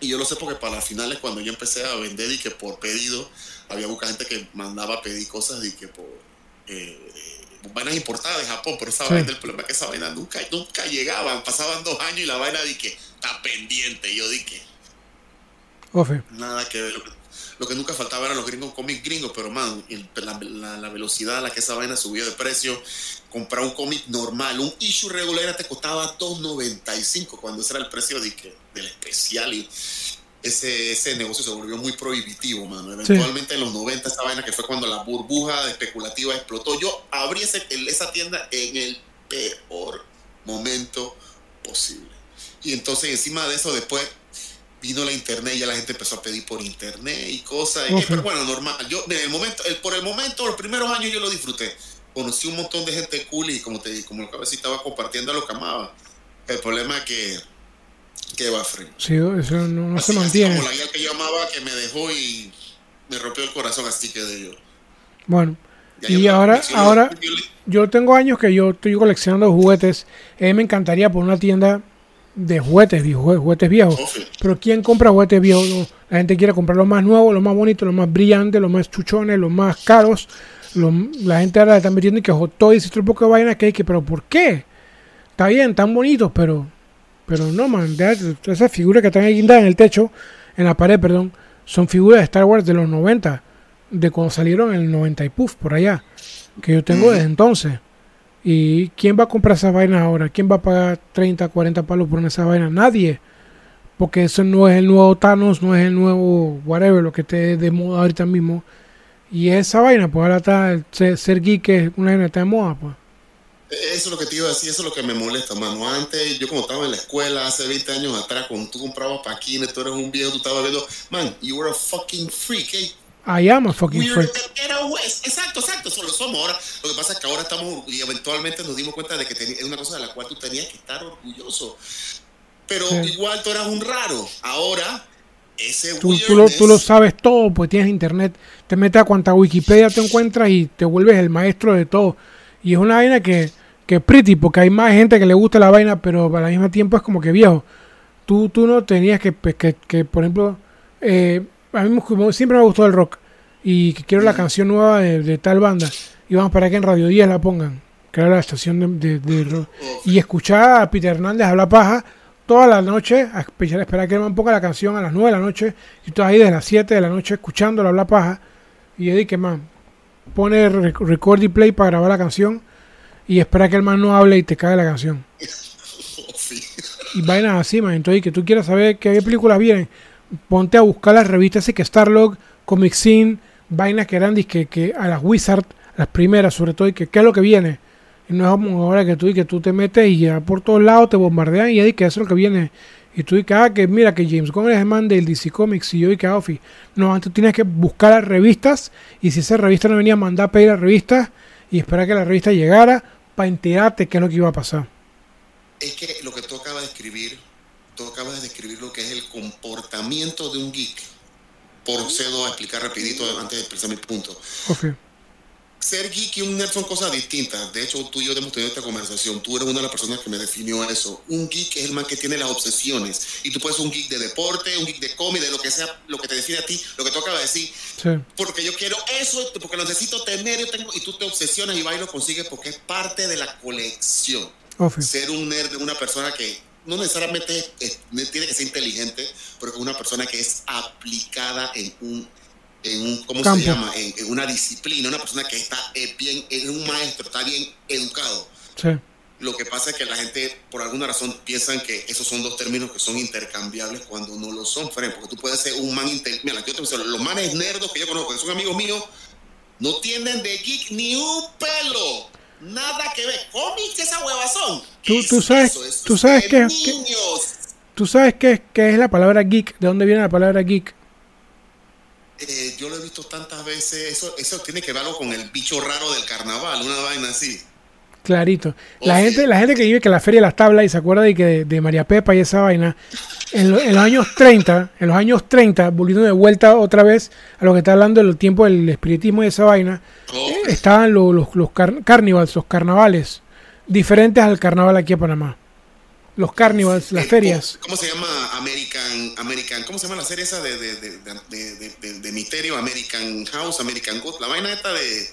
Y yo lo sé porque para las finales, cuando yo empecé a vender y que por pedido, había mucha gente que mandaba a pedir cosas y que por eh, vainas importadas de Japón, pero esa Sí. vaina, el problema es que esa vaina nunca, nunca llegaban, pasaban dos años y la vaina di que está pendiente. Yo di que nada que ver. Lo que, nunca faltaba eran los gringos cómics gringos, pero man, el- la, la- la velocidad a la que esa vaina subió de precio, comprar un cómic normal, un issue regular te costaba 2.95 cuando ese era el precio de que, del especial y ese, ese negocio se volvió muy prohibitivo, mano. Eventualmente en los 90 esa vaina que fue cuando la burbuja especulativa explotó. Yo abrí ese- esa tienda en el peor momento posible. Y entonces encima de eso después vino la internet y ya la gente empezó a pedir por internet y cosas. y- Ujú. Pero bueno, normal. Yo en el momento, el, por el momento, los primeros años yo lo disfruté. Conocí un montón de gente cool y como te como lo que a veces estaba compartiendo lo que amaba. El problema es que que va frío. Sí, eso no, no Así- se así mantiene. como la guía que yo amaba que me dejó y me rompió el corazón, así que de yo. Bueno, Ya Y ahora- ahora- yo tengo años que yo estoy coleccionando juguetes. A mí me encantaría poner una tienda de juguetes, viejos, juguetes viejos. Pero ¿quién compra juguetes viejos? No, La gente quiere comprar los más nuevos, los más bonitos, los más brillantes, los más chuchones, los más caros. Lo- la gente ahora le está metiendo y que Hot Toys y todo un poco de vaina que hay que, pero ¿por qué? Está bien, tan bonitos, pero pero no, man. esas figuras que están ahí guindadas en el techo, en la pared, perdón, son figuras de Star Wars de los 90, de cuando salieron en el 90 y puff, por allá, que yo tengo Ujú. desde entonces. ¿Y quién va a comprar esas vainas ahora? ¿Quién va a pagar 30, 40 palos por esa vaina? Nadie. Porque eso no es el nuevo Thanos, no es el nuevo whatever, lo que esté de moda ahorita mismo. Y esa vaina, pues ahora está, ser, ser geek es una vaina está de moda, pues. Eso es lo que te iba a decir, eso es lo que me molesta, mano. Antes, yo como estaba en la escuela hace 20 años atrás, cuando tú comprabas paquines, tú eras un viejo, tú estabas viendo, man, you were a fucking freak, eh. I am a fucking Weird freak. Exacto, exacto, eso lo somos ahora. Lo que pasa es que ahora estamos, y eventualmente nos dimos cuenta de que es una cosa de la cual tú tenías que estar orgulloso. Pero Sí. igual tú eras un raro. Ahora, ese Tú, tú, lo, tú lo sabes todo, pues tienes internet. Te metes a cuanta Wikipedia te encuentras y te vuelves el maestro de todo. Y es una vaina que, que es pretty, porque hay más gente que le gusta la vaina, pero al mismo tiempo es como que viejo. Tú, tú no tenías que, pues, que, que, por ejemplo, eh, a mí como siempre me gustó el rock y que quiero la Ujú. canción nueva de, de tal banda. Y vamos para que en Radio 10 la pongan, que era la estación de, de- de rock. Y escuchar a Peter Hernández hablar paja toda la noche a esperar, esperar que el man ponga la canción a las 9 de la noche y tú ahí desde las 7 de la noche escuchándolo hablar paja y Eddie que man pone rec- record y play para grabar la canción y espera que el man no hable y te cae la canción <laughs> Sí. y vainas así man entonces que tú quieras saber qué películas vienen ponte a buscar las revistas así que Starlog Comic Scene vainas que eran que, que a las Wizard las primeras sobre todo y que qué es lo que viene y no es como ahora que tú y que tú te metes y ya por todos lados te bombardean y ahí que eso es lo que viene y tú dices, ah, que mira que James Gunn es el del DC Comics y yo y que Ofi. No, antes tienes que buscar las revistas y si esa revista no venía, mandar a pedir la revista y esperar que la revista llegara para enterarte qué es lo que iba a pasar. Es que lo que tú escribir, tú acabas de describir lo que es el comportamiento de un geek. Procedo a explicar rapidito antes de expresar mi punto. Ofi. Ser geek y un nerd son cosas distintas. De hecho, tú y yo hemos tenido esta conversación. Tú eres una de las personas que me definió eso. Un geek es el man que tiene las obsesiones. Y tú puedes ser un geek de deporte, un geek de cómic, de lo que sea, lo que te define a ti, lo que tú acabas de decir. Sí, Porque yo quiero eso, porque lo necesito tener, yo tengo, y tú te obsesionas y vas y lo consigues porque es parte de la colección. Ofi. Ser un nerd es una persona que no necesariamente es- es- tiene que ser inteligente, pero es una persona que es aplicada en un, en un ¿cómo Campo. se llama? En, en una disciplina, una persona que está eh, bien, es un maestro, está bien educado. Sí, Lo que pasa es que la gente, por alguna razón, piensan que esos son dos términos que son intercambiables cuando no lo son. Ejemplo, porque tú puedes ser un man inteligente. Mira, yo te los manes nerdos que yo conozco, que son amigos míos, no tienen de geek ni un pelo. Nada que ver. Cómics, esa. Tú- ¿Qué tú es sabes- eso? Eso tú es sabes que- que- niños. ¿Tú sabes qué, qué es la palabra geek? ¿De dónde viene la palabra geek? Eh, yo lo he visto tantas veces. Eso, eso tiene que ver algo con el bicho raro del carnaval, una vaina así. Clarito. La gente, la gente que vive que la feria de las tablas y se acuerda de que de, de María Pepa y esa vaina, en, lo- en los años 30, en los años 30, volviendo de vuelta otra vez a lo que está hablando del tiempo del espiritismo y esa vaina, estaban los, los, los car- carnivals, los carnavales, diferentes al carnaval aquí a Panamá. Los carnivals, las eh, ferias. ¿Cómo, se llama American, American? ¿Cómo se llama la serie esa de, de, de, de, de- de- de misterio? American House, American Ghost. La vaina esta de.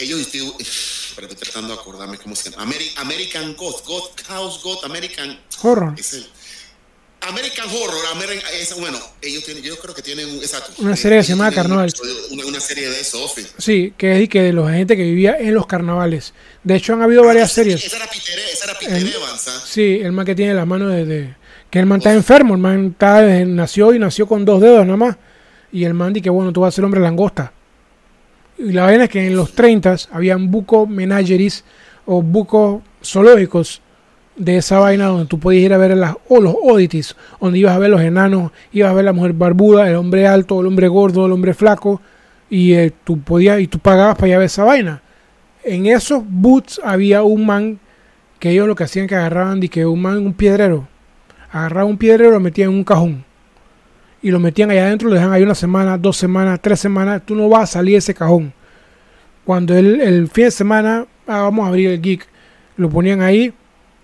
Ellos Espérate, estoy tratando de acordarme cómo se llama. Ameri- American Ghost, Ghost House, Ghost, American. Horror. Es el- American Horror, American, es- bueno, ellos tienen, yo creo que tienen exacto, Una serie que se llama Carnaval. Una, una serie de eso. Sí, que es y que de la gente que vivía en los carnavales. De hecho, han habido varias series. Esa era Peter, esa era Peter El- Evans, ¿ah? Sí, el man que tiene la mano de, de- que el man está enfermo, el man está nació y nació con dos dedos nada más. Y el man dice que bueno, tú vas a ser hombre langosta. Y la vaina es que en los 30 habían buco menageries o bucos zoológicos de esa vaina donde tú podías ir a ver las, o los oddities, donde ibas a ver los enanos, ibas a ver la mujer barbuda, el hombre alto, el hombre gordo, el hombre flaco, y eh, tú podías, y tú pagabas para ir a ver esa vaina. En esos boots había un man que ellos lo que hacían que agarraban de que un man, un piedrero, agarraban un piedrero y lo metían en un cajón. Y lo metían allá adentro, lo dejan ahí una semana, dos semanas, tres semanas, tú no vas a salir de ese cajón. Cuando el, el fin de semana, ah, vamos a abrir el geek, lo ponían ahí,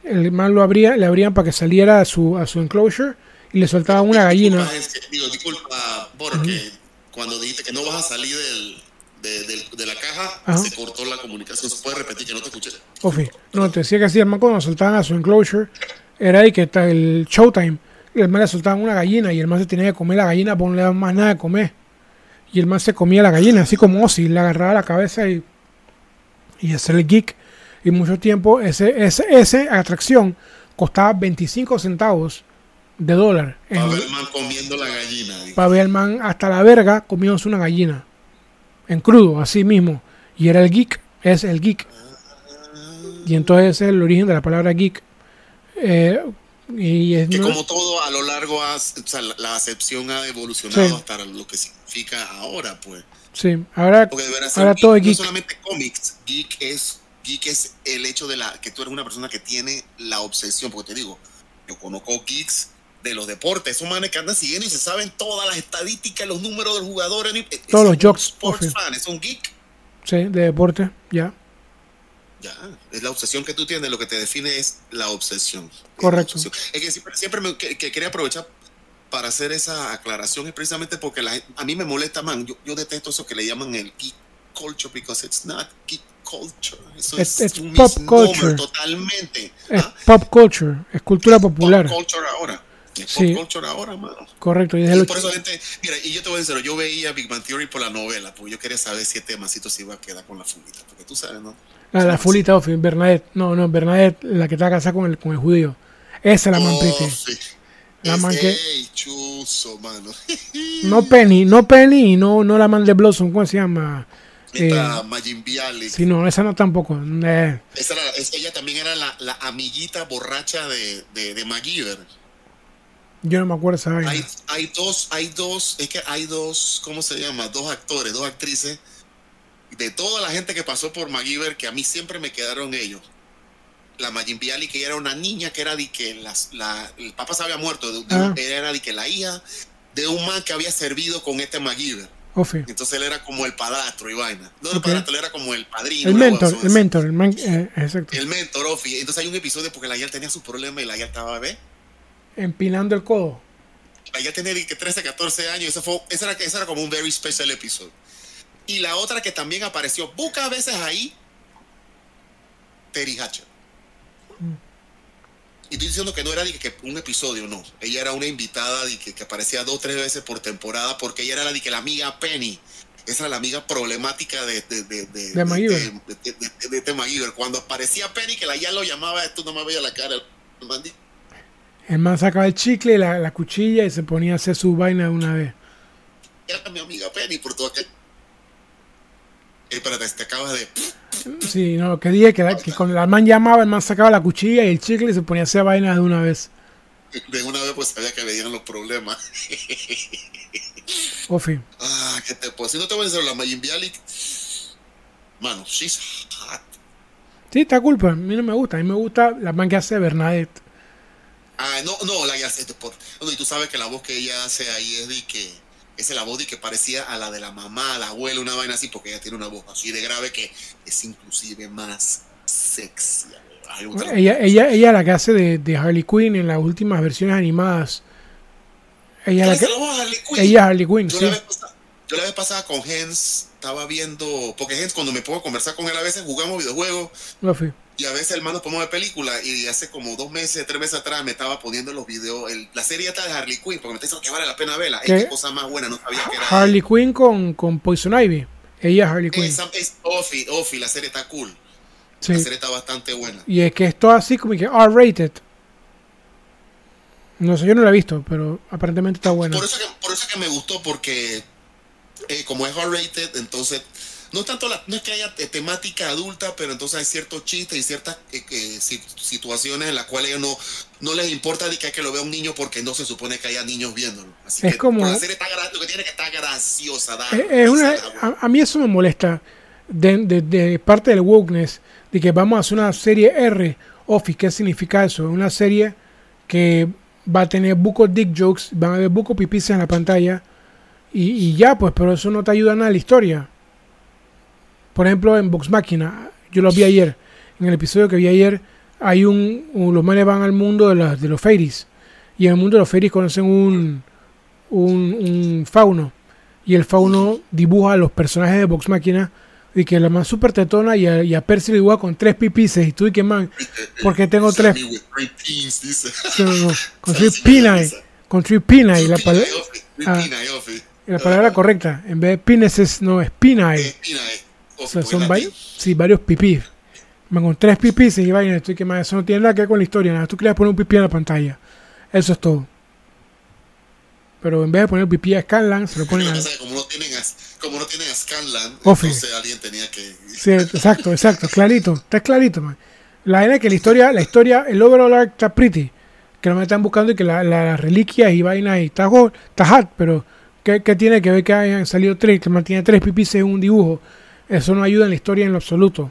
el man lo abría, le abrían para que saliera a su, a su enclosure y le soltaban una gallina. Disculpa, es que- digo, disculpa, Boro, que cuando dijiste que no vas a salir del, de, la caja, Ajá. se cortó la comunicación. ¿Se puede repetir que no te escuché? Ofi, no, te decía que así, el man cuando lo soltaban a su enclosure, era ahí que está el showtime, y el man le soltaban una gallina y el man se tenía que comer la gallina, porque no le daban más nada de comer. Y el man se comía la gallina, así como Ozzy, le agarraba la cabeza y, y ese el geek. Y mucho tiempo, ese, ese, ese atracción costaba 25 centavos de dólar. en- Para ver el man comiendo la gallina. para ver al man hasta la verga comiéndose una gallina. En crudo, así mismo. Y era el geek, es el geek. Y entonces ese es el origen de la palabra geek. Eh, y es, Que como todo a lo largo, ha- o sea, la, la acepción ha evolucionado Sí. hasta lo que significa ahora, pues. sí, ahora, Porque de verdad, ser ahora geek todo es no geek. solamente cómics, geek es, geek es el hecho de la que tú eres una persona que tiene la obsesión, porque te digo, yo conozco geeks de los deportes, esos manes que andan siguiendo y se saben todas las estadísticas, los números del jugador. eh, eh, Todos los jokes, Sports Ofi. fan, es un geek. Sí, de deporte, ya. Ya, es la obsesión que tú tienes, lo que te define es la obsesión. Es Correcto. Es que siempre, siempre me, que, que quería aprovechar para hacer esa aclaración, es precisamente porque la, a mí me molesta, man. Yo, yo detesto eso que le llaman el geek culture, because it's not geek culture. Eso Es- es, es un pop culture. totalmente. Es ¿ah? pop culture, es cultura popular. Pop culture ahora. Es Sí. pop culture ahora, mano. Correcto. Y Y por eso gente, mira, y yo te voy a decir, yo veía Big Bang Theory por la novela, porque yo quería saber si este masito se iba a quedar con la fulita, porque tú sabes, ¿no? la, la fulita Ofi, Bernadette. No, no, Bernadette, la que está casada con el, con el judío. Esa es la Oh, pretty. sí. La ey, chuzo, mano. <laughs> No Penny, no Penny y no, no la man de Blossom, ¿cómo se llama? Esta Eh, Majin Bialik. Sí, no, esa no tampoco. Eh, Esa era- ella también era la, la amiguita borracha de, de, de MacGyver. yo no me acuerdo esa vaina. Hay, hay dos, hay dos, es que hay dos, ¿cómo se llama? Dos actores, dos actrices de toda la gente que pasó por MacGyver que a mí siempre me quedaron ellos. La Majin Bialik, que ella era una niña que era de que las, la, el papá se había muerto, de- de- Ah. era de que la hija de un man que había servido con este MacGyver. Ofi. Entonces él era como el padrastro y vaina. No el Ok. padrastro, él era como el padrino. El mentor, el mentor, el man, eh, exacto. El mentor, Ofi. Entonces hay un episodio porque la Yal tenía sus problemas y la Yal estaba bebé. Empinando el codo. La Yal tenía de que 13, 14 años. Ese, fue, ese, era, ese era como un very special episode. Y la otra que también apareció pocas veces ahí, Terry Hatcher. Y estoy diciendo que no era que, un episodio, no. Ella era una invitada de que, que aparecía dos o tres veces por temporada porque ella era la de que la amiga Penny. Esa era la amiga problemática de, de, de, de, De MacGyver. de, de- de- de este MacGyver. Cuando aparecía Penny, que la ya lo llamaba, tú no me veías la cara. el man El man sacaba el chicle la, la cuchilla y se ponía a hacer su vaina de una vez. Era mi amiga Penny por todo aquel. Espérate, te acabas de. Sí, no, que dije que, la- que cuando el man llamaba, el man sacaba la cuchilla y el chicle y se ponía a hacer vaina de una vez. De una vez, pues sabía que veían los problemas. <laughs> Ofi. Ah, que te puedo. Si no te voy a decir la Majin Bialik. Mano, she's hot. Sí, está culpa. A mí no me gusta. A mí me gusta la man que hace Bernadette. Ah, no, no, la ya sé. Por, no, y tú sabes que la voz que ella hace ahí es de que. Esa es la voz que parecía a la de la mamá, la abuela, una vaina así, porque ella tiene una voz así de grave que es inclusive más sexy. Ella, ella, ella es la que hace de, de Harley Quinn en las últimas versiones animadas. Ella es la que, la voz Harley Quinn. ella es Harley Quinn, Yo, sí. la vez pasada, yo la vez pasada con Hens estaba viendo, porque Hens cuando me pongo a conversar con él a veces jugamos videojuegos Ofi. Y a veces hermano ponemos de película y hace como dos meses, tres meses atrás me estaba poniendo los videos, el- la serie esta de Harley Quinn, porque me está diciendo que vale la pena verla. ¿Qué? Es qué cosa más buena, no sabía que era. Harley Quinn con, con Poison Ivy. Ella es Harley Quinn. Esa, es Ofi, Ofi, la serie está cool. Sí. La serie está bastante buena. Y es que es todo así como que R-rated. No sé, yo no la he visto, pero aparentemente está buena. Por eso que, por eso que me gustó, porque eh, como es R-rated, entonces no es tanto la, no es que haya temática adulta, pero entonces hay ciertos chistes y ciertas eh, eh, si- situaciones en las cuales ellos no, no les importa de que, que lo vea un niño porque no se supone que haya niños viéndolo. Así Es que como- la serie está lo que tiene que estar graciosa. da Es, una, a, a mí eso me molesta de, de- de parte del wokeness, de que vamos a hacer una serie R. Office, ¿qué significa eso? Una serie que va a tener buco dick jokes, van a haber buco pipis en la pantalla y, y ya, pues, pero eso no te ayuda nada a la historia. Por ejemplo, en Vox Máquina, yo lo vi ayer, en el episodio que vi ayer, hay un, un- los manes van al mundo de, las- de los fairies. Y en el mundo de los fairies conocen un, un, un fauno. Y el fauno dibuja a los personajes de Vox Máquina y que la man super tetona y a, y a Percy le dibuja con tres pipices. Y tú y que man, porque tengo tres, no, no, con <laughs> tres risa. con tres pinae y la, pala- Pina, Ofi, ah. Pina, Ofi. la palabra correcta, en vez de pines no es pinae. O sea, son la- varios, sí, varios pipí. Me con tres pipís y vaina, estoy que más, eso no tiene nada que ver con la historia, nada. Tú querías poner un pipí en la pantalla. Eso es todo. Pero en vez de poner pipí a Scanlan, se lo ponen a... como no tienen a, como no tienen a Scanlan, entonces alguien tenía que Sí, exacto, exacto, clarito, está clarito, man. La vaina es que la historia, la historia, el overall arc está pretty. Que no me están buscando y que la- la- las reliquias y vainas y está hot, está hot, pero ¿qué, qué tiene que ver que hayan salido tres, que mantiene tres pipís en un dibujo? Eso no ayuda en la historia en lo absoluto.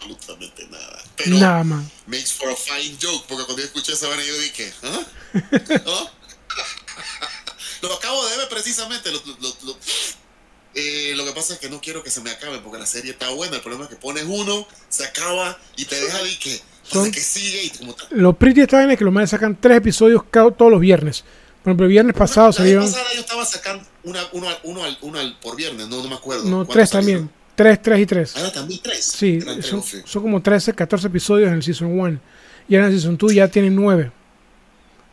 absolutamente nada. Pero Nada más. makes for a fine joke, porque cuando yo escuché esa vaina yo dije, ¿ah? <laughs> ¿Ah? <laughs> lo acabo de ver precisamente. Lo, lo- lo- eh, lo que pasa es que no quiero que se me acabe porque la serie está buena. El problema es que pones uno, se acaba y te deja de que, Son- que sigue y como. Lo pretty esta vaina es que los manes sacan tres episodios cada- todos los viernes. Por ejemplo, el viernes pasado salieron. yo estaba sacando una, uno, al- uno, al- uno al- por viernes, no, no me acuerdo. No, ¿Cuántos tres salieron? también. 3, 3 y 3. Ahora también 3. Sí, son, son, como 13, 14 episodios en el Season 1. Y en el Season 2 ya tienen 9.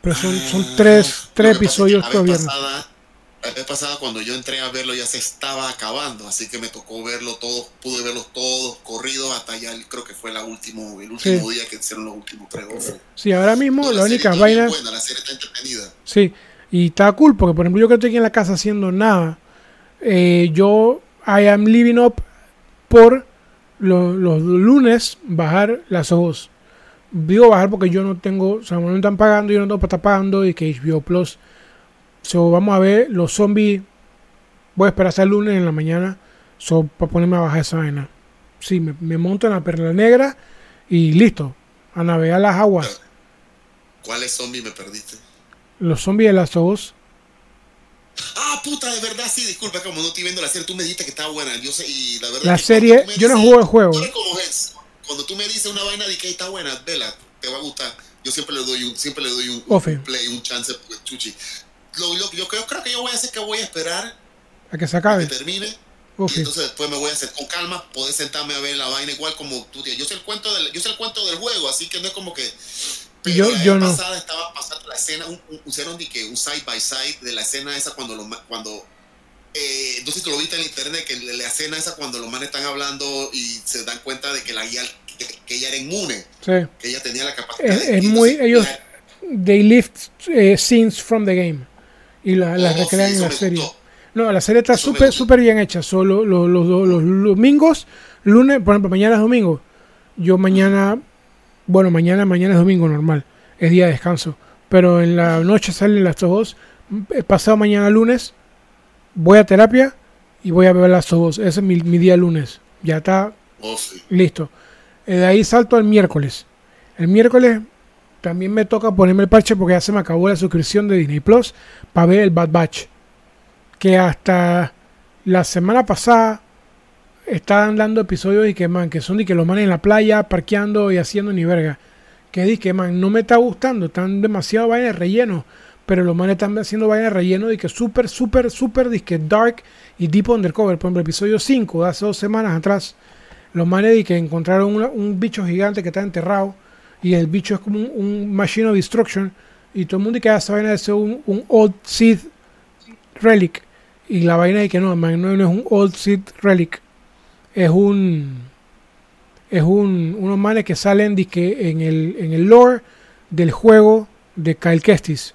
Pero son, son 3, 3 episodios viernes. Pasada, la vez pasada cuando yo entré a verlo ya se estaba acabando, así que me tocó verlo todo, pude verlos todos corridos hasta ya creo que fue la último, el último sí. día que hicieron los últimos tres offs. Sí, ahora mismo la, la única vaina... Buena, la serie está entretenida. Sí, y está cool porque por ejemplo yo que estoy aquí en la casa haciendo nada, eh, yo I am living up por lo, los lunes bajar las ojos. Digo bajar porque yo no tengo, o sea, no me están pagando, yo no tengo para estar pagando y que HBO Plus So, vamos a ver los zombies. Voy a esperar hasta el lunes en la mañana. So, para ponerme a bajar esa vaina. Sí, me, me, monto en la perla negra y listo. A navegar las aguas. ¿Cuáles zombies me perdiste? Los zombies de las dos. Ah, puta, de verdad, sí, disculpa, como no estoy viendo la serie, tú me dijiste que estaba buena, yo sé, y la verdad... La serie, yo no juego el juego. Como es, cuando tú me dices una vaina de que está buena, vela, te va a gustar. Yo siempre le doy un, siempre le doy un, un play, un chance, porque chuchi lo, lo, yo creo, creo, que yo voy a hacer que voy a esperar a que se acabe. A que termine. Okay. Y entonces después me voy a hacer con calma, poder sentarme a ver la vaina igual como tú Yo sé el cuento del, yo sé el cuento del juego, así que no es como que. Pero yo, la yo no. pasada estaba pasando la escena, un, un, hicieron de que un side by side de la escena esa cuando lo, cuando eh, no sé si tú lo viste en internet que la escena esa cuando los manes están hablando y se dan cuenta de que la guía que, que ella era inmune, sí. que ella tenía la capacidad. Es, de, es muy ellos they lift uh, scenes from the game y la, la Oh, recrean sí, en la serie. gustó. No, la serie está súper súper bien hecha. Solo los, los, los, los domingos, lunes, por ejemplo, mañana es domingo. Yo mañana, bueno, mañana, mañana es domingo normal, es día de descanso. Pero en la noche salen las dos. eh, Pasado mañana lunes, voy a terapia y voy a ver las dos. Ese es mi, mi día lunes. Ya está Oh, sí. Listo. Eh, de ahí salto al miércoles. El miércoles también me toca ponerme el parche porque ya se me acabó la suscripción de Disney Plus para ver el Bad Batch. Que hasta la semana pasada estaban dando episodios y que man, que son de que los manes en la playa parqueando y haciendo ni verga. Que di que man, no me está gustando, están demasiado vainas de relleno. Pero los manes están haciendo vainas de relleno y que súper, súper, súper disque dark y deep undercover. Por ejemplo, episodio 5 de hace dos semanas atrás los manes y que encontraron un bicho gigante que está enterrado y el bicho es como un, machine of destruction y todo el mundo que esa vaina es un, un old Sith relic y la vaina y que no, man, no, no es un old Sith relic es un es un unos manes que salen que en el en el lore del juego de Kyle Kestis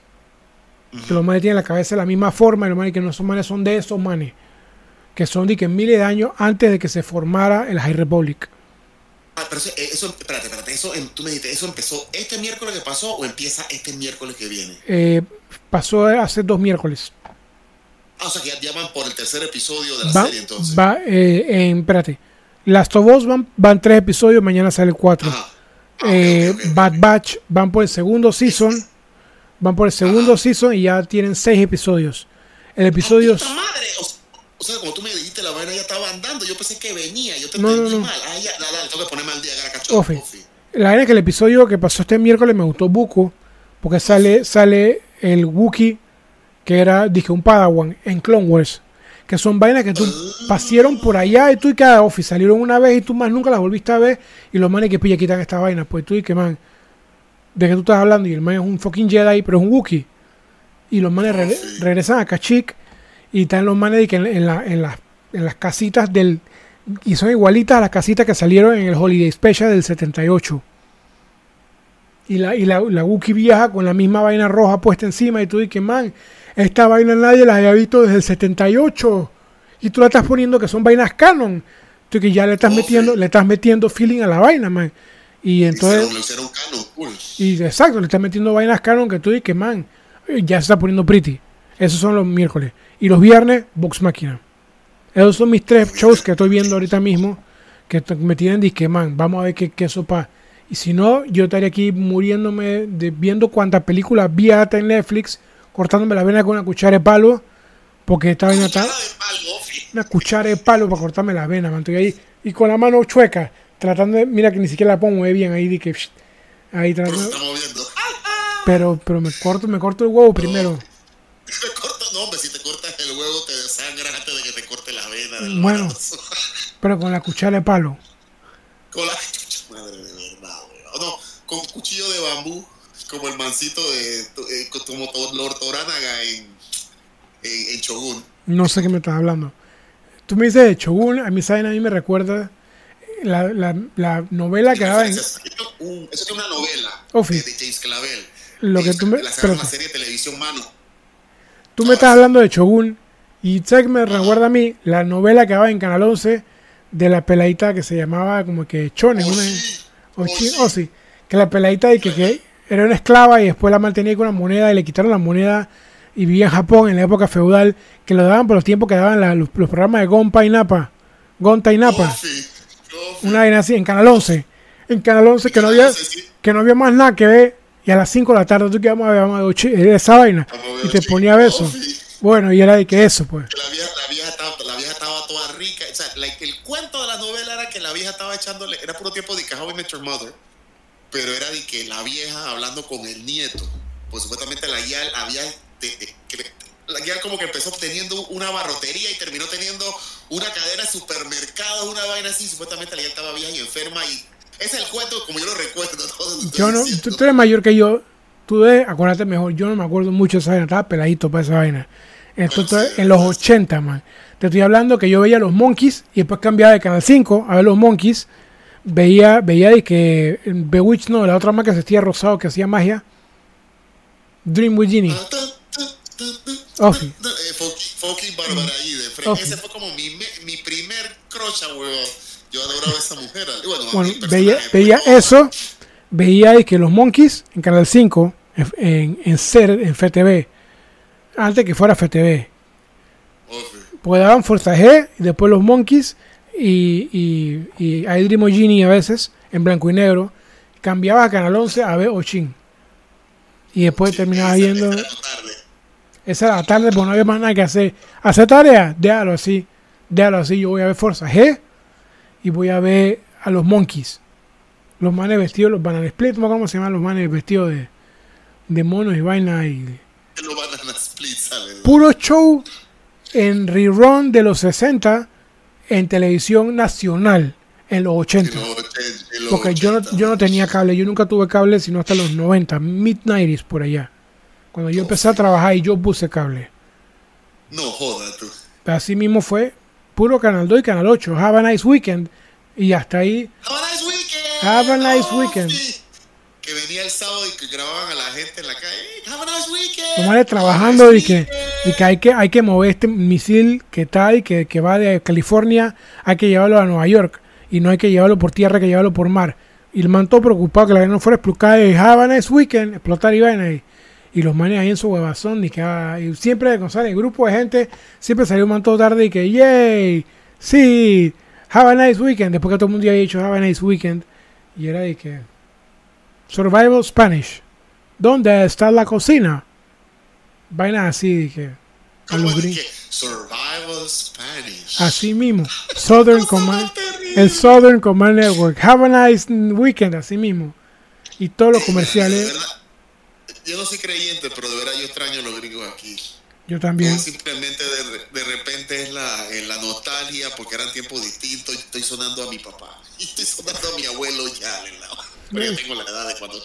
que los manes tienen la cabeza de la misma forma y los manes que no son manes son de esos manes que son de que miles de años antes de que se formara el High Republic. Ah, pero eso, eso, espérate, espérate, eso, em- tú me dijiste, ¿eso empezó este miércoles que pasó o empieza este miércoles que viene? Eh, pasó hace dos miércoles. Ah, o sea que ya, van por el tercer episodio de la Va, serie entonces. va eh, en, espérate. Last of Us van, van tres episodios, mañana sale el cuatro. Ah, Eh. Bad Batch van por el segundo season. Van por el segundo season y ya tienen seis episodios. El episodio. ¡Ah, puta madre! O, o sea, como tú me dijiste, la vaina ya estaba andando. Yo pensé que venía. Yo te No, no, entendí no. mal. Ah, ya, dale, dale, tengo que ponerme al día. Cachorro. La verdad es que el episodio que pasó este miércoles me gustó buco. Porque sale, sale el Wookiee, que era, dije, un Padawan en Clone Wars. Que son vainas que tú pasaron por allá y tú y cada office salieron una vez y tú más nunca las volviste a ver. Y los manes que pilla quitan esta vaina. Pues tú y que man, de que tú estás hablando y el man es un fucking Jedi, pero es un Wookiee. Y los manes re- regresan a Kashyyyk y están los manes que en, en la- en las- en las casitas del. Y son igualitas a las casitas que salieron en el Holiday Special del 78. Y la, y la, la Wookiee viaja con la misma vaina roja puesta encima. Y tú dices, man, esta vaina nadie la había visto desde el 78. Y tú la estás poniendo que son vainas canon. Tú que ya le estás Oh, metiendo, sí. le estás metiendo feeling a la vaina, man. Y entonces. Hicieron, lo hicieron canon, cool. Y exacto, le estás metiendo vainas canon que tú dices, man, eh, ya se está poniendo pretty. Esos son los miércoles. Y los viernes, Vox Máquina. Esos son mis tres shows que estoy viendo ahorita mismo. Que me tienen disque, man, vamos a ver qué, qué sopa. Y si no, yo estaría aquí muriéndome de viendo cuántas películas vi hasta en Netflix, cortándome la vena con una cuchara de palo. Porque esta vaina está Cuchara de palo, Ofi. una cuchara de palo para cortarme la vena, man. Estoy ahí y con la mano chueca, tratando de, mira que ni siquiera la pongo bien ahí, de que, psh, ahí tratando, pero, pero me corto, me corto el huevo primero. <laughs> Me corta, no, hombre, si te cortas el huevo te desangras antes de que te corte la vena. del Bueno. brazo. <laughs> Pero con la cuchara de palo. Con la <laughs> madre de verdad. No, con cuchillo de bambú, como el mancito de eh, como Lord Toranaga en, en, en Shogun. No sé qué me estás hablando. Tú me dices de Shogun, a mí saben, a mí me recuerda la, la, la novela que daba en... Eso es una novela Ofi. de, de James Clavel. Lo que James tú me- la pero- una serie de televisión, mano. Tú me estás hablando de Shogun y que me recuerda a mí la novela que daba en Canal 11 de la peladita que se llamaba como que Chonen, una... Oshi, o Oshi. oh, sí, que la peladita y que, que era una esclava y después la mantenía con una moneda y le quitaron la moneda y vivía en Japón en la época feudal, que lo daban por los tiempos que daban la- los, los programas de Gonpa y Napa. Gonta y Napa. Ofi. Una vaina así, en Canal 11. En Canal 11 que no había, que no había más nada que ver. Y a las 5 de la tarde tú que vamos a ver, vamos a ver era esa vaina. Y te ponía besos. Ofi. Bueno, y era de que eso, pues. La vieja, la, vieja estaba, la vieja estaba toda rica. O sea, like, el cuento de la novela era que la vieja estaba echándole. Era puro tiempo de que How I Met Your Mother. Pero era de que la vieja hablando con el nieto. Pues supuestamente la guía había. de- de- que- la guía como que empezó teniendo una barrotería y terminó teniendo una cadena de supermercados, una vaina así. Supuestamente la guía estaba vieja y enferma. Y ese es el cuento como yo lo recuerdo. todo Yo no, tú, tú eres mayor que yo. Tú debes acordarte mejor. Yo no me acuerdo mucho de esa vaina. Estaba peladito para esa vaina. Esto Bueno, sí, en los 80, man. Te estoy hablando que yo veía los Monkeys y después cambiaba de Canal 5 a ver los Monkeys. Veía, veía de que Bewitch, no, la otra más que se vestía rosado que hacía magia. Dream with Genie. Ofi. Funky- Bárbara ahí de frente. Ofi. Ese fue como mi, mi primer crush, weón. Yo adoraba a esa mujer. Bueno, a Bueno, veía, pues, veía eso. Veía de que los Monkeys en Canal 5, en, en, en SER, en FTV, antes que fuera FTV, Ofi. pues daban Fuerza G y después los Monkeys y, y, y Genie a veces en blanco y negro. Cambiaba a Canal 11 a ver Ochin. Y después Sí, terminaba viendo. esa era la tarde, pues no había más nada que hacer. Hacer tarea, déjalo así. Déjalo así. Yo voy a ver Fuerza G y voy a ver a los Monkeys. Los manes vestidos, los Banana Split, no me acuerdo cómo se llaman los manes vestidos de, de monos y vaina. Y Los Banana Split puro show en rerun de los 60 en televisión nacional en los 80. En los ochenta- en los Porque yo no, 80. yo no tenía cable, yo nunca tuve cable sino hasta los 90, mid-90s por allá. Cuando yo empecé a trabajar y yo puse cable. No joda tú. Así mismo fue puro Canal 2 y Canal 8. Have a nice weekend. Y hasta ahí, Have a nice weekend. Have a nice weekend. Que venía el sábado y que grababan a la gente en la calle. "Hey, Have a nice weekend. trabajando y que, weekend". y que hay que hay que mover este misil que está y que, que va de California, hay que llevarlo a Nueva York. Y no hay que llevarlo por tierra, hay que llevarlo por mar. Y el man todo preocupado que la vaina no fuera a explotar. Y have a nice weekend, explotar y vaina. Y, y los manes ahí en su huevazón. Y, que, ah, y siempre, con el grupo de gente, siempre salió un man todo tarde y que, yay, sí, have a nice weekend. Después que todo el mundo ya había dicho have a nice weekend. Y era de que, survival Spanish. ¿Dónde está la cocina? Vaina así, dije. A ¿Cómo los es gringos. Survival Spanish. Así mismo. Southern Command. El Southern Command Network. Have a nice weekend, así mismo. Y todos los De comerciales. verdad, yo no soy creyente, pero de verdad yo extraño a los gringos aquí. Yo también. No, simplemente de, de repente es la, eh, la nostalgia porque eran tiempos distintos estoy sonando a mi papá. <laughs> Y estoy sonando a mi abuelo ya. Pero yo tengo la edad de cuando...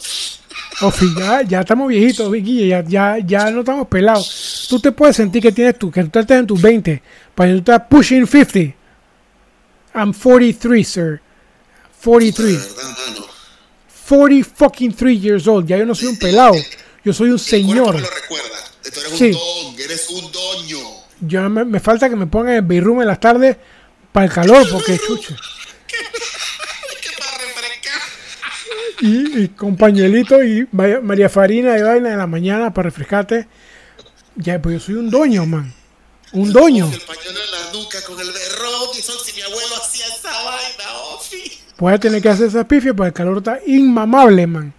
Ofi, ya, ya estamos viejitos, Guille, ya, ya, ya no estamos pelados. Tú te puedes sentir que tienes tú, que tú estás en tus 20, pero tú estás pushing 50. I'm 43, sir. De 43. verdad, mano. 40 fucking 3 years old. Ya yo no soy un pelado. Yo soy un El señor. lo recuerda. Tú eres Sí. un don, eres un doño. Yo me, me falta que me pongan el bedroom en las tardes para el calor, porque chucha. ¿Qué para refrescar? Y, y con pañuelito y María Farina y vaina en la mañana para refrescarte. Ya, pues yo soy un doño, man. Un doño. El pañuelo en la nuca con el berrón. Y son si mi abuelo hacía esa vaina, Ofi. Voy a tener que hacer esa pifia porque el calor está inmamable, man.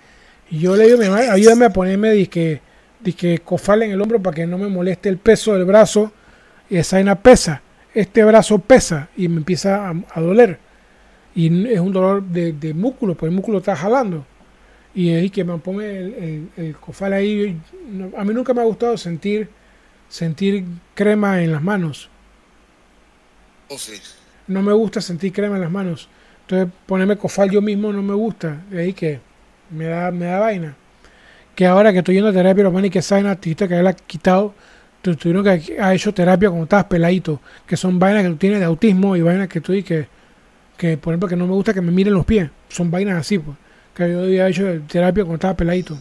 Y yo le digo a mi mamá, ayúdame a ponerme disque, disque cofal en el hombro para que no me moleste el peso del brazo. Y esa vaina pesa. Este brazo pesa y me empieza a, a doler. Y es un dolor de, de músculo, porque el músculo está jalando. Y ahí que me pone el, el- el cofal ahí. a mí nunca me ha gustado sentir, sentir crema en las manos. Ofi. no me gusta sentir crema en las manos. Entonces ponerme cofal yo mismo no me gusta. De ahí que me da, me da vaina. Que ahora que estoy yendo a terapia, los manes que saben artista que él ha quitado, tu- tuvieron que ha hecho terapia cuando estabas peladito, que son vainas que tú tienes de autismo y vainas que tú y que, que por ejemplo que no me gusta que me miren los pies. Son vainas así, pues. Que yo había hecho terapia cuando estaba peladito.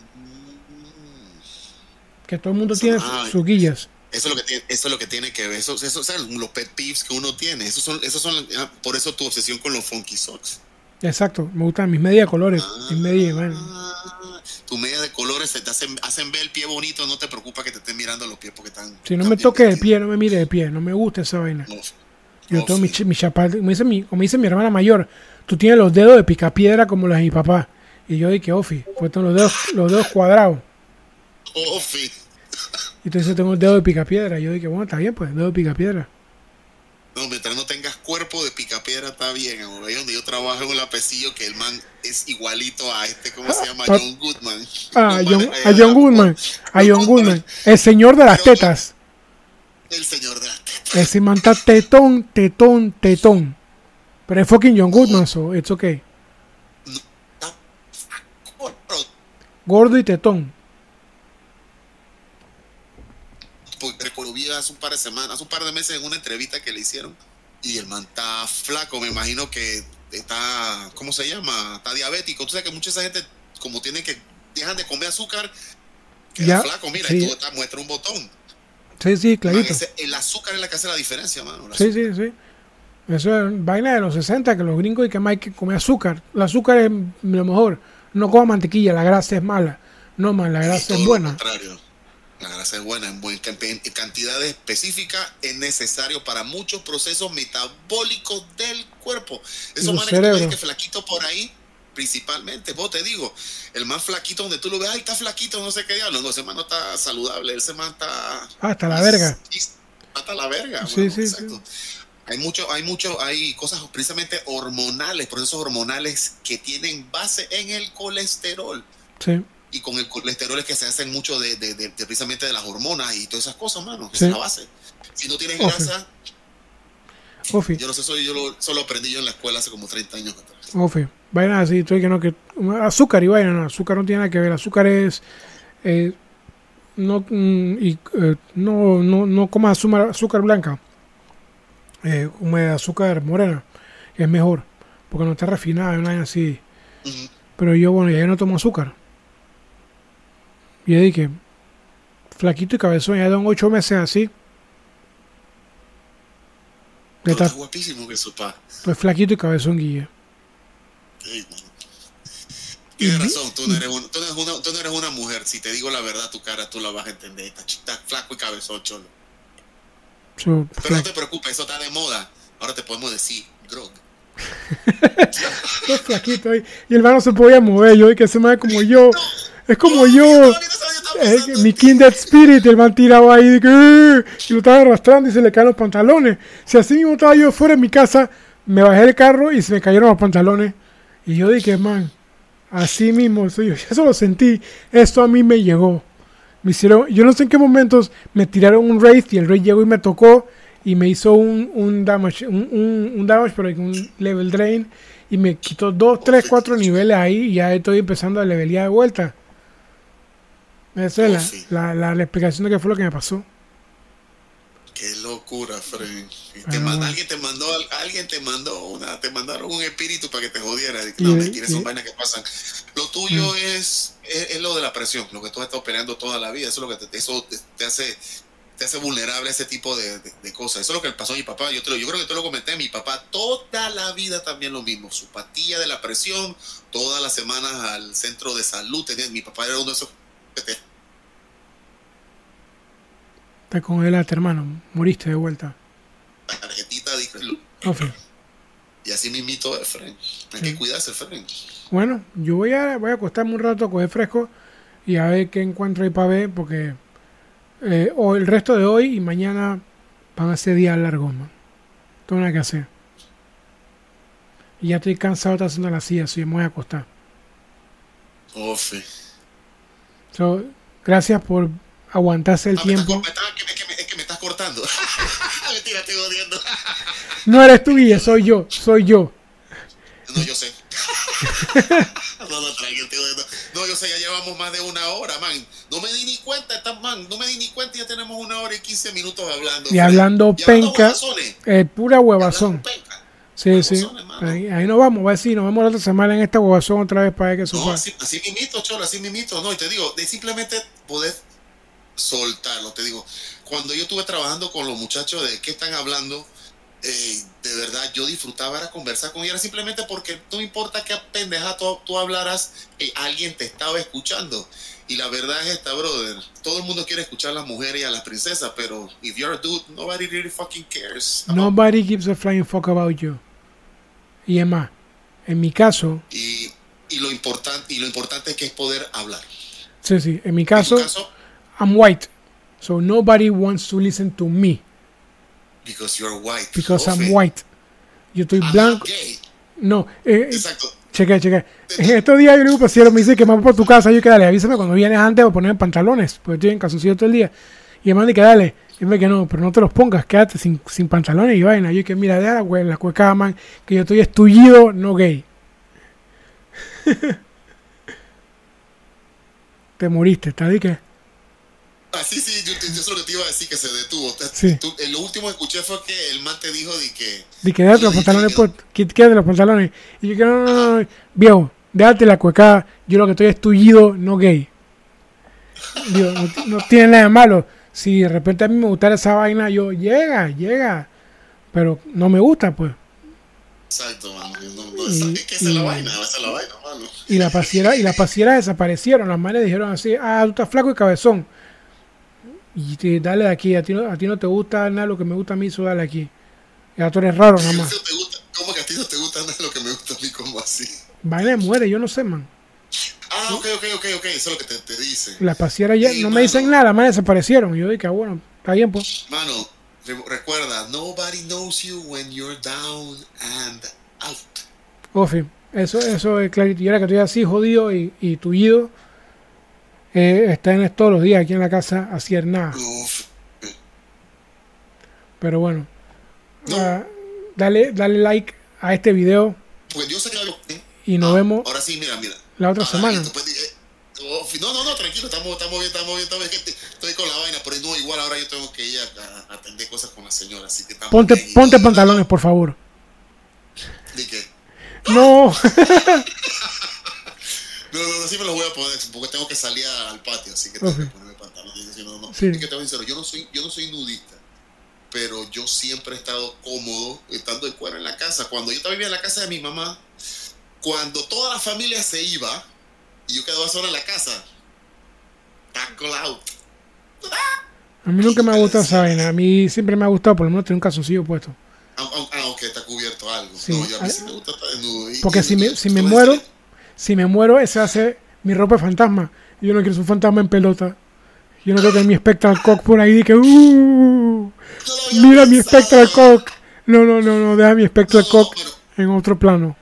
Que todo el mundo tiene Ay. sus guillas. Eso es lo que tiene, eso es lo que tiene que ver. Eso, eso, son los pet peeves que uno tiene. Esos son, esos son, ah, por eso tu obsesión con los funky socks. Exacto, me gustan mis medias de colores. Mis medias, bueno. Ah, tu media de colores se te hacen, hacen ver el pie bonito. No te preocupa que te estén mirando los pies porque están. Si no me bien toque el pie, no me mire de pie. No me gusta esa vaina. No, Yo no, tengo mi, sí. ch- mi chaparro, como dice mi, como dice mi hermana mayor, tú tienes los dedos de picapiedra como los de mi papá. Y yo dije, Ofi, pues tengo los dedos, los dedos cuadrados. Oh, sí. Y entonces tengo el dedo de picapiedra. Y yo dije, bueno, está bien, pues, dedo de picapiedra. No, mientras no tengas cuerpo de picapiedra está bien, amor. Ahí donde yo trabajo en un lapecillo que el man es igualito a este, ¿cómo se llama? Ah, John Goodman. Ah, John, a eh, John Goodman. A John Goodman. El señor de las tetas. El señor de la teta. Ese man está tetón, tetón, tetón. Pero es fucking John Goodman, so it's okay. Gordo. Y tetón. Vi hace un par de semanas, hace un par de meses en una entrevista que le hicieron. Y el man está flaco, me imagino que está, ¿cómo se llama? Está diabético. Tú sabes que mucha esa gente, como tienen que, dejan de comer azúcar, queda Ya, flaco, mira, sí. y tú está- muestra un botón. Sí, sí, Man, clarito. ese- el azúcar es la que hace la diferencia, mano. Sí, azúcar. sí, sí. Eso es vaina de los 60, que los gringos y que más hay que comer azúcar. El azúcar es lo mejor. No coma mantequilla, la grasa es mala. No, man, la grasa es lo buena. contrario. La grasa es buena, en, buen, en cantidades específicas es necesario para muchos procesos metabólicos del cuerpo. Esos manes que flaquito por ahí, principalmente, vos te digo, el más flaquito donde tú lo ves, ay, está flaquito, no sé qué diablo, no, ese man no está saludable, ese man está... Ah, hasta la verga. Hasta la verga. Sí, bueno, sí, exacto. Hay mucho, hay mucho, hay cosas precisamente hormonales, procesos hormonales que tienen base en el colesterol Sí, y con el colesterol es que se hacen mucho de, de- de- de precisamente de las hormonas y todas esas cosas, mano. Esa Sí. es la base. Si no tienes grasa, Ofi, yo no sé, eso yo lo, eso lo aprendí yo en la escuela hace como 30 años atrás. Ofi. Vaina así, estoy que no, que. Azúcar y vaina, no. Azúcar no tiene nada que ver. Azúcar es. eh, no, mm, y, eh, no, no, no comas azúcar, azúcar blanca. Eh, come azúcar morena. Es mejor. Porque no está refinada, una vaina así. Pero yo, bueno, ya no tomo azúcar. Y dije, flaquito y cabezón, ya dan ocho meses así. No, está guapísimo que eso, pa. pues flaquito y cabezón, Guille. Ey. Tienes Y- razón, tú no, eres una, tú, no eres una, tú no eres una mujer. Si te digo la verdad, tu cara tú la vas a entender. Está, chi- está flaco y cabezón, cholo. So, Pero no te preocupes, eso está de moda. Ahora te podemos decir, grog. Flaquito ahí. Y el man no se podía mover. Yo dije, ese man es como yo. Es como yo. Eh, mi. Kindred Spirit, el man tirado ahí de que, "Eh", y lo estaba arrastrando y se le caen los pantalones. Si así mismo estaba yo fuera de mi casa, me bajé del carro y se me cayeron los pantalones. Y yo dije, man, así mismo yo. <laughs> Eso lo sentí. Esto a mí me llegó. Me hicieron, yo no sé en qué momentos me tiraron un raid y el raid llegó y me tocó y me hizo un, un damage, un, un, un damage, pero un level drain y me quitó dos, tres, cuatro niveles ahí y ya estoy empezando a levelear de vuelta. Esa es la, la, la explicación de qué fue lo que me pasó. Qué locura, Frank. Y te manda- alguien te mandó, alguien te mandó una, te mandaron un espíritu para que te jodiera. No, mentira, son y- vainas que pasan. Lo tuyo Mm. es, es, es lo de la presión, lo que tú has estado peleando toda la vida. Eso es lo que te, eso te, te hace te hace vulnerable a ese tipo de, de- de cosas. Eso es lo que le pasó a mi papá. Yo, te lo- yo creo que te lo comenté. Mi papá toda la vida también lo mismo. Su patilla de la presión, todas las semanas al centro de salud. Tenía, mi papá era uno de esos que te Te congelaste, hermano. Moriste de vuelta. tarjetita de- Ofi. y así mismito es, Frank. Hay que cuidarse, Frank. Bueno, yo voy a, voy a acostarme un rato a coger fresco y a ver qué encuentro ahí para ver, porque eh, o el resto de hoy y mañana van a ser días largos, man. Tengo nada que hacer. Y ya estoy cansado de estar haciendo la silla, así que me voy a acostar. Ofe. So, gracias por aguantarse el tiempo. com- me estás- es, que me, es que me estás cortando. <laughs> Mentira, estoy jodiendo. No eres tú, Guille, soy yo, soy yo. No, yo sé. <laughs> no, no, tranquilo, estoy jodiendo. No, yo sé, ya llevamos más de una hora, man. No me di ni cuenta, está, man. No me di ni cuenta y ya tenemos una hora y 15 minutos hablando. Y hablando Y penca, eh, pura huevazón. penca. Sí, sí. Ahí, ahí nos vamos, va a decir, nos vemos la otra semana en esta huevazón otra vez para ver qué No, así, así mimito, cholo, así mimito. No, y te digo, de simplemente poder soltarlo. Te digo, cuando yo estuve trabajando con los muchachos de qué están hablando, eh, de verdad yo disfrutaba era conversar con ellos, simplemente porque no importa qué pendeja tú, tú hablaras, eh, alguien te estaba escuchando. Y la verdad es esta, brother. Todo el mundo quiere escuchar a las mujeres y a las princesas, pero if you're a dude, nobody really fucking cares. Nobody gives a flying fuck about you. Y es más, en mi caso, Y, y lo importante y lo importante es que es poder hablar. sí, sí, en mi En caso, I'm white. So nobody wants to listen to me because you're white. because I'm white. Yo estoy I'm not blanco. gay. No, eh, Exacto. cheque, cheque. En estos días yo le digo, pasiero, me dice que vamos por tu casa. Yo que dale, avísame cuando vienes antes o poner pantalones, porque estoy en calzoncillo todo el día. Y el man que dale. Y me que no, pero no te los pongas, quédate sin, sin pantalones y vaina. Yo que mira, de la, güey, la cueca, man, que yo estoy estullido, no gay. <laughs> te moriste, ¿está de qué? Ah, sí, yo, yo, eso es lo que te iba a decir, que se detuvo. Sí. tú- eh, lo último que escuché fue que el man te dijo de que... De que déjate los pantalones, pues, que- quédate los pantalones. Y yo que no, no, no, no, viejo, déjate la cueca, yo lo que estoy es tullido, no gay. Digo, no, no tiene nada de malo. Si de repente a mí me gustara esa vaina, yo, llega, llega. Pero no me gusta, pues. Exacto, mano. No, no, Y- es que esa es la vaina, esa es la vaina, mano. Y las pasieras desaparecieron. Las manes dijeron así, ah, tú estás flaco y cabezón. Y te- dale de aquí, a ti, no, a ti no te gusta nada lo que me gusta a mí, eso dale aquí. Ya tú eres raro nada ¿Cómo más. que te gusta- ¿Cómo que a ti no te gusta nada de lo que me gusta a mí? como así? De muere, yo no sé, man. Ah, ok, ok, ok, ok, eso es lo que te, te dice. Las pasieras ya Sí, no me dicen nada, manes desaparecieron. Yo dije, ah, bueno, está bien, pues. Mano, re- recuerda, nobody knows you when you're down and out. Ofi, eso, eso es clarito. Y ahora que estoy así jodido y, y tullido, eh, están todos los días aquí en la casa hacer nada. Pero bueno, No. ah, dale, dale like a este video Pues yo sé que algo... y nos Ah, vemos Ahora sí, mira, mira. la otra Ah, semana. pues, eh, oh, no, no, no, tranquilo, estamos, estamos bien, estamos bien, estamos bien. Estoy con la vaina, pero no, igual ahora yo tengo que ir a, a atender cosas con la señora, así que Ponte, bien, ponte pantalones, por favor. Di que, No, <laughs> No, no, no, sí me los voy a poner, porque tengo que salir al patio, así que tengo que ponerme pantalones. no, no. Sí. Es que te voy a decir, yo no soy, yo no soy nudista, pero yo siempre he estado cómodo estando de cuero en la casa. Cuando yo estaba viviendo en la casa de mi mamá, cuando toda la familia se iba y yo quedaba sola en la casa, tackle out. a mí nunca me ha gustado esa vaina. A mí siempre me ha gustado por lo menos tener un calzoncillo puesto. Ah, ah, ah, ok, está cubierto algo. Sí. No, yo a mí Ah, sí me gusta estar desnudo. Y- Porque y- si me, si me muero, si me muero, ese hace mi ropa de fantasma. Yo no quiero ser un fantasma en pelota. Yo no quiero tener mi Spectral Cock por ahí que, uh, mira mi. Spectral Cock. No, no, no, no, deja mi Spectral Cock en otro plano.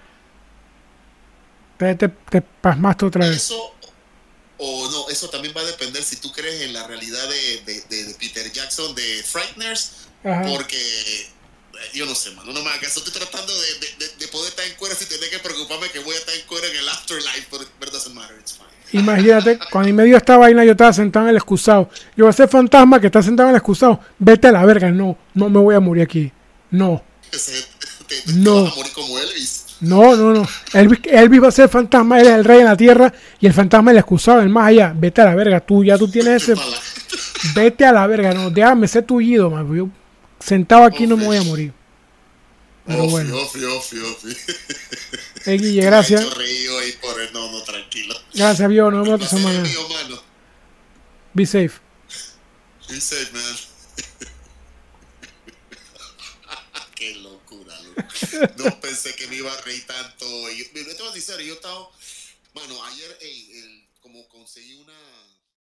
Te, te, te pasmaste otra vez. Eso, o no, eso también va a depender si tú crees en la realidad de, de, de- Peter Jackson, de Frighteners, Ajá. porque yo no sé, mano, no me hagas eso. Estoy tratando de, de, de- de poder estar en cuero sin tener que preocuparme que voy a estar en cuero en el afterlife, pero it doesn't matter, it's fine. Imagínate, <laughs> cuando me dio esta vaina, yo estaba sentado en el excusado. Yo voy a ser fantasma que está sentado en el excusado. Vete a la verga. No, no me voy a morir aquí. No, <laughs> No. te vas a morir como Elvis. no, no, no. Elvis, Elvis va a ser fantasma. Él es el rey en la tierra y el fantasma es el excusado, el más allá. Vete a la verga. Tú ya tú tienes <laughs> ese. Vete a la verga. No, déjame ser tullido, man. Yo sentado aquí no me voy a morir. Pero Ofi, bueno. ofi, ofi, ofi. <laughs> Eh, Guille, gracias. <laughs> Ahí por el- no, no, tranquilo. Gracias, viejo. Nos vemos otra semana. mío, mano. Be safe. Be safe, man. <laughs> Qué locura, loco. No pensé que me iba a reír tanto. Y, yo te voy a decir, yo estaba. Mano, ayer, ey,